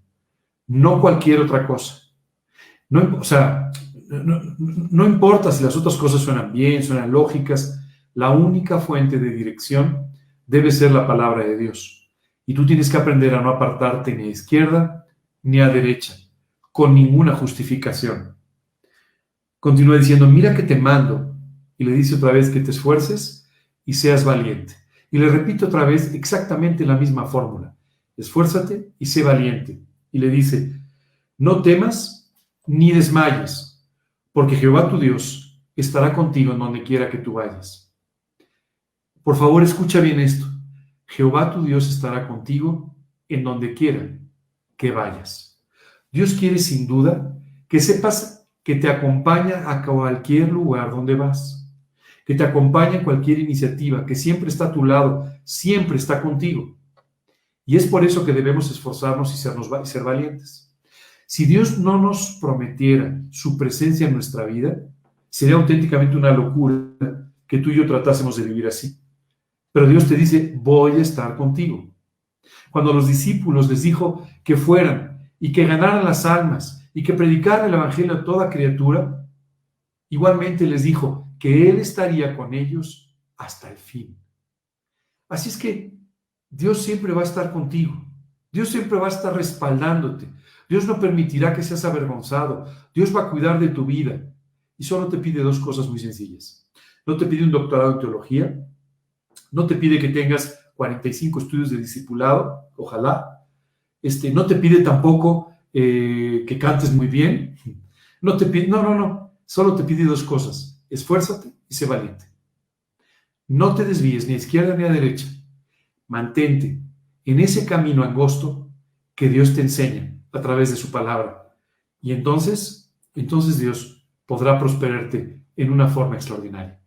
No cualquier otra cosa. No, o sea, no, importa si las otras cosas suenan bien, suenan lógicas, la única fuente de dirección debe ser la palabra de Dios. Y tú tienes que aprender a no apartarte ni a izquierda ni a derecha, con ninguna justificación. Continúa diciendo, mira que te mando. Y le dice otra vez que te esfuerces y seas valiente. Y le repito otra vez exactamente la misma fórmula. Esfuérzate y sé valiente. Y le dice, no temas ni desmayes porque Jehová tu Dios estará contigo en donde quiera que tú vayas. Por favor, escucha bien esto. Jehová tu Dios estará contigo en donde quiera que vayas. Dios quiere sin duda que sepas que te acompaña a cualquier lugar donde vas, que te acompaña en cualquier iniciativa, que siempre está a tu lado, siempre está contigo. Y es por eso que debemos esforzarnos y, sernos, ser valientes. Si Dios no nos prometiera su presencia en nuestra vida, sería auténticamente una locura que tú y yo tratásemos de vivir así. Pero Dios te dice, voy a estar contigo. Cuando los discípulos les dijo que fueran y que ganaran las almas y que predicaran el Evangelio a toda criatura, igualmente les dijo que Él estaría con ellos hasta el fin. Así es que Dios siempre va a estar contigo. Dios siempre va a estar respaldándote. Dios no permitirá que seas avergonzado. Dios va a cuidar de tu vida. Y solo te pide dos cosas muy sencillas. No te pide un doctorado en teología. No te pide que tengas 45 estudios de discipulado, ojalá. Este, no te pide tampoco eh, que cantes muy bien. No te pide, no, no, no. Solo te pide dos cosas. Esfuérzate y sé valiente. No te desvíes ni a izquierda ni a derecha. Mantente en ese camino angosto que Dios te enseña a través de su palabra. Y entonces, entonces Dios podrá prosperarte en una forma extraordinaria.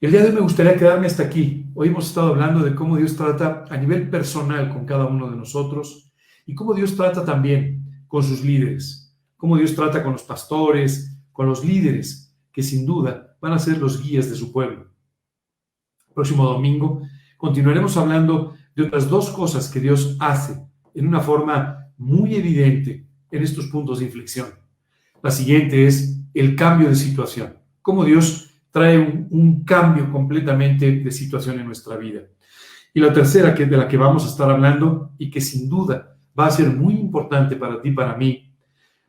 El día de hoy me gustaría quedarme hasta aquí. Hoy hemos estado hablando de cómo Dios trata a nivel personal con cada uno de nosotros y cómo Dios trata también con sus líderes, cómo Dios trata con los pastores, con los líderes, que sin duda van a ser los guías de su pueblo. próximo domingo continuaremos hablando de otras dos cosas que Dios hace en una forma muy evidente en estos puntos de inflexión. La siguiente es el cambio de situación, cómo Dios trae un, cambio completamente de situación en nuestra vida. Y la tercera, que de la que vamos a estar hablando y que sin duda va a ser muy importante para ti, para mí,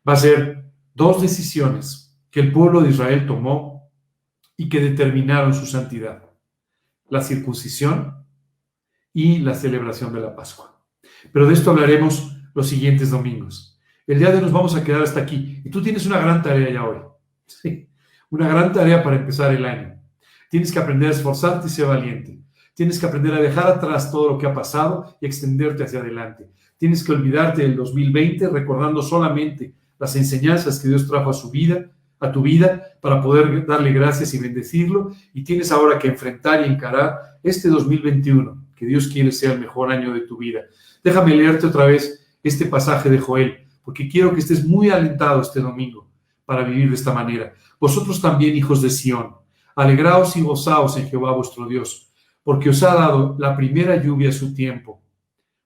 va a ser dos decisiones que el pueblo de Israel tomó y que determinaron su santidad. La circuncisión y la celebración de la Pascua. Pero de esto hablaremos los siguientes domingos. El día de hoy nos vamos a quedar hasta aquí. Y tú tienes una gran tarea ya hoy. Sí, una gran tarea para empezar el año. Tienes que aprender a esforzarte y ser valiente. Tienes que aprender a dejar atrás todo lo que ha pasado y extenderte hacia adelante. Tienes que olvidarte del 2020 recordando solamente las enseñanzas que Dios trajo a su vida, a tu vida, para poder darle gracias y bendecirlo. Y tienes ahora que enfrentar y encarar este 2021, que Dios quiere sea el mejor año de tu vida. Déjame leerte otra vez este pasaje de Joel, porque quiero que estés muy alentado este domingo para vivir de esta manera. Vosotros también, hijos de Sión, alegraos y gozaos en Jehová vuestro Dios, porque os ha dado la primera lluvia a su tiempo.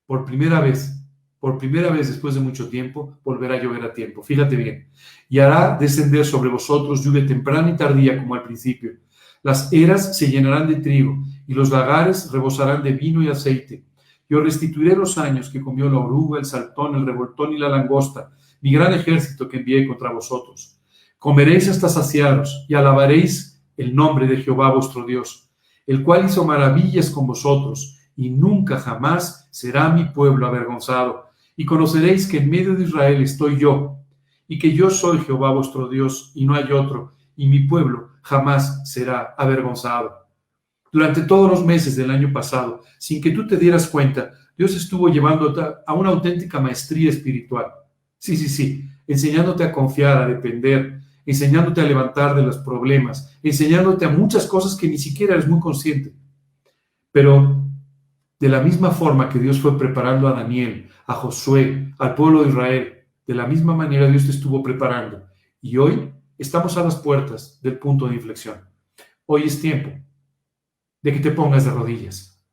Por primera vez, por primera vez después de mucho tiempo, volverá a llover a tiempo. Fíjate bien. Y hará descender sobre vosotros lluvia temprana y tardía como al principio. Las eras se llenarán de trigo y los lagares rebosarán de vino y aceite. Yo restituiré los años que comió la oruga, el saltón, el revoltón y la langosta, mi gran ejército que envié contra vosotros. Comeréis hasta saciaros y alabaréis el nombre de Jehová vuestro Dios, el cual hizo maravillas con vosotros, y nunca jamás será mi pueblo avergonzado. Y conoceréis que en medio de Israel estoy yo, y que yo soy Jehová vuestro Dios, y no hay otro, y mi pueblo jamás será avergonzado. Durante todos los meses del año pasado, sin que tú te dieras cuenta, Dios estuvo llevándote a una auténtica maestría espiritual. Sí, sí, sí, enseñándote a confiar, a depender, enseñándote a levantar de los problemas, enseñándote a muchas cosas que ni siquiera eres muy consciente. Pero de la misma forma que Dios fue preparando a Daniel, a Josué, al pueblo de Israel, de la misma manera Dios te estuvo preparando. Y hoy estamos a las puertas del punto de inflexión. Hoy es tiempo de que te pongas de rodillas.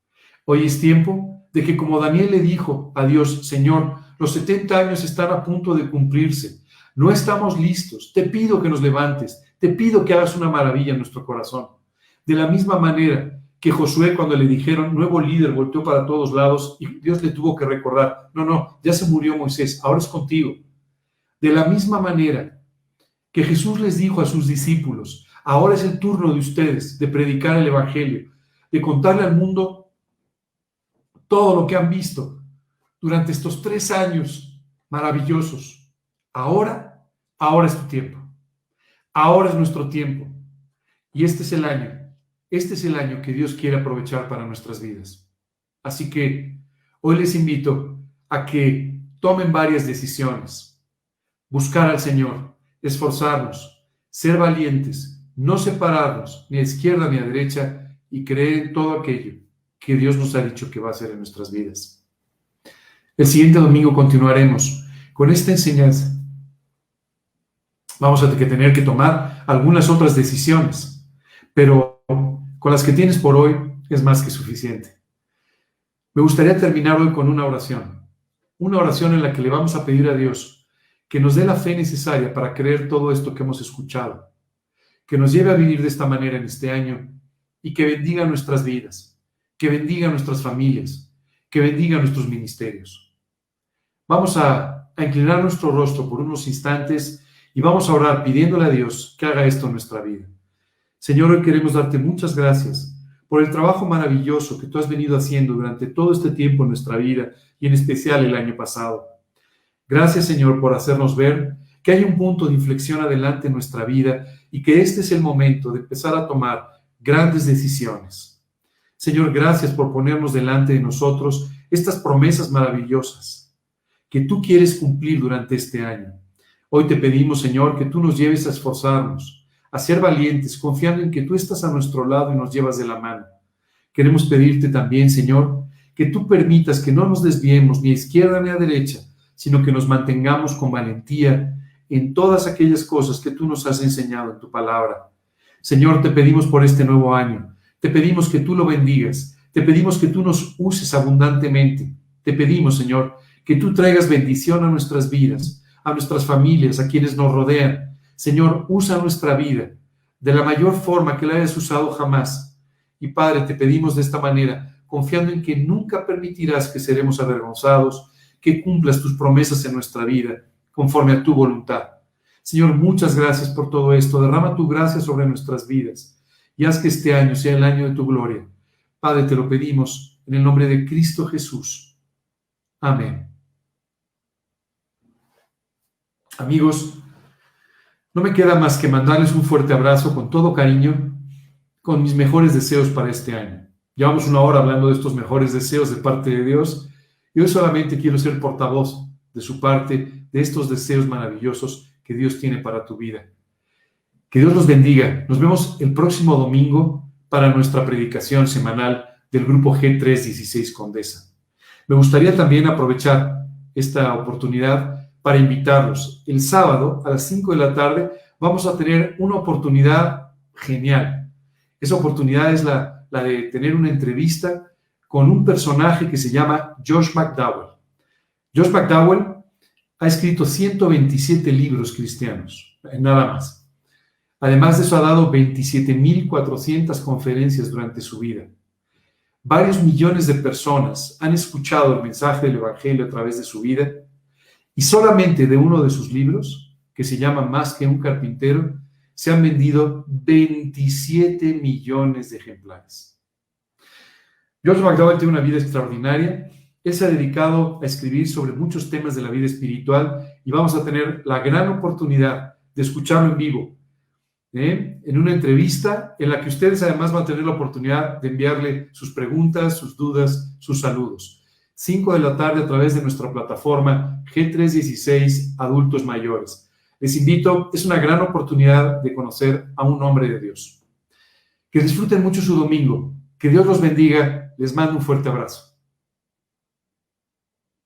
Hoy es tiempo de que como Daniel le dijo a Dios, Señor, los 70 años están a punto de cumplirse. No estamos listos. Te pido que nos levantes. Te pido que hagas una maravilla en nuestro corazón. De la misma manera que Josué cuando le dijeron nuevo líder volteó para todos lados y Dios le tuvo que recordar, no, no, ya se murió Moisés, ahora es contigo. De la misma manera que Jesús les dijo a sus discípulos, ahora es el turno de ustedes de predicar el Evangelio, de contarle al mundo todo lo que han visto durante estos tres años maravillosos. Ahora, ahora es tu tiempo. Ahora es nuestro tiempo. Y este es el año, este es el año que Dios quiere aprovechar para nuestras vidas. Así que hoy les invito a que tomen varias decisiones. Buscar al Señor, esforzarnos, ser valientes, no separarnos ni a izquierda ni a derecha, y creer en todo aquello que Dios nos ha dicho que va a hacer en nuestras vidas. El siguiente domingo continuaremos con esta enseñanza. Vamos a tener que tomar algunas otras decisiones, pero con las que tienes por hoy es más que suficiente. Me gustaría terminar hoy con una oración, una oración en la que le vamos a pedir a Dios que nos dé la fe necesaria para creer todo esto que hemos escuchado, que nos lleve a vivir de esta manera en este año y que bendiga nuestras vidas, que bendiga nuestras familias, que bendiga nuestros ministerios. Vamos a, inclinar nuestro rostro por unos instantes y vamos a orar pidiéndole a Dios que haga esto en nuestra vida. Señor, hoy queremos darte muchas gracias por el trabajo maravilloso que tú has venido haciendo durante todo este tiempo en nuestra vida y en especial el año pasado. Gracias, Señor, por hacernos ver que hay un punto de inflexión adelante en nuestra vida y que este es el momento de empezar a tomar grandes decisiones. Señor, gracias por ponernos delante de nosotros estas promesas maravillosas que tú quieres cumplir durante este año. Hoy te pedimos, Señor, que tú nos lleves a esforzarnos, a ser valientes, confiando en que tú estás a nuestro lado y nos llevas de la mano. Queremos pedirte también, Señor, que tú permitas que no nos desviemos ni a izquierda ni a derecha, sino que nos mantengamos con valentía en todas aquellas cosas que tú nos has enseñado en tu palabra. Señor, te pedimos por este nuevo año. Te pedimos que tú lo bendigas. Te pedimos que tú nos uses abundantemente. Te pedimos, Señor, que tú traigas bendición a nuestras vidas, a nuestras familias, a quienes nos rodean. Señor, usa nuestra vida de la mayor forma que la hayas usado jamás. Y Padre, te pedimos de esta manera, confiando en que nunca permitirás que seremos avergonzados, que cumplas tus promesas en nuestra vida, conforme a tu voluntad. Señor, muchas gracias por todo esto. Derrama tu gracia sobre nuestras vidas y haz que este año sea el año de tu gloria. Padre, te lo pedimos en el nombre de Cristo Jesús. Amén. Amigos, no me queda más que mandarles un fuerte abrazo con todo cariño, con mis mejores deseos para este año. Llevamos una hora hablando de estos mejores deseos de parte de Dios y hoy solamente quiero ser portavoz de su parte, de estos deseos maravillosos que Dios tiene para tu vida. Que Dios los bendiga. Nos vemos el próximo domingo para nuestra predicación semanal del grupo G316 Condesa. Me gustaría también aprovechar esta oportunidad para invitarlos. El sábado a las 5 de la tarde vamos a tener una oportunidad genial. Esa oportunidad es la, la de tener una entrevista con un personaje que se llama Josh McDowell. Josh McDowell ha escrito 127 libros cristianos, nada más. Además de eso, ha dado 27.400 conferencias durante su vida. Varios millones de personas han escuchado el mensaje del Evangelio a través de su vida y solamente de uno de sus libros, que se llama Más que un carpintero, se han vendido 27 millones de ejemplares. George McDowell tiene una vida extraordinaria. Él se ha dedicado a escribir sobre muchos temas de la vida espiritual y vamos a tener la gran oportunidad de escucharlo en vivo, ¿eh? en una entrevista en la que ustedes además van a tener la oportunidad de enviarle sus preguntas, sus dudas, sus saludos. 5 de la tarde a través de nuestra plataforma G316 Adultos Mayores. Les invito, es una gran oportunidad de conocer a un hombre de Dios. Que disfruten mucho su domingo. Que Dios los bendiga. Les mando un fuerte abrazo.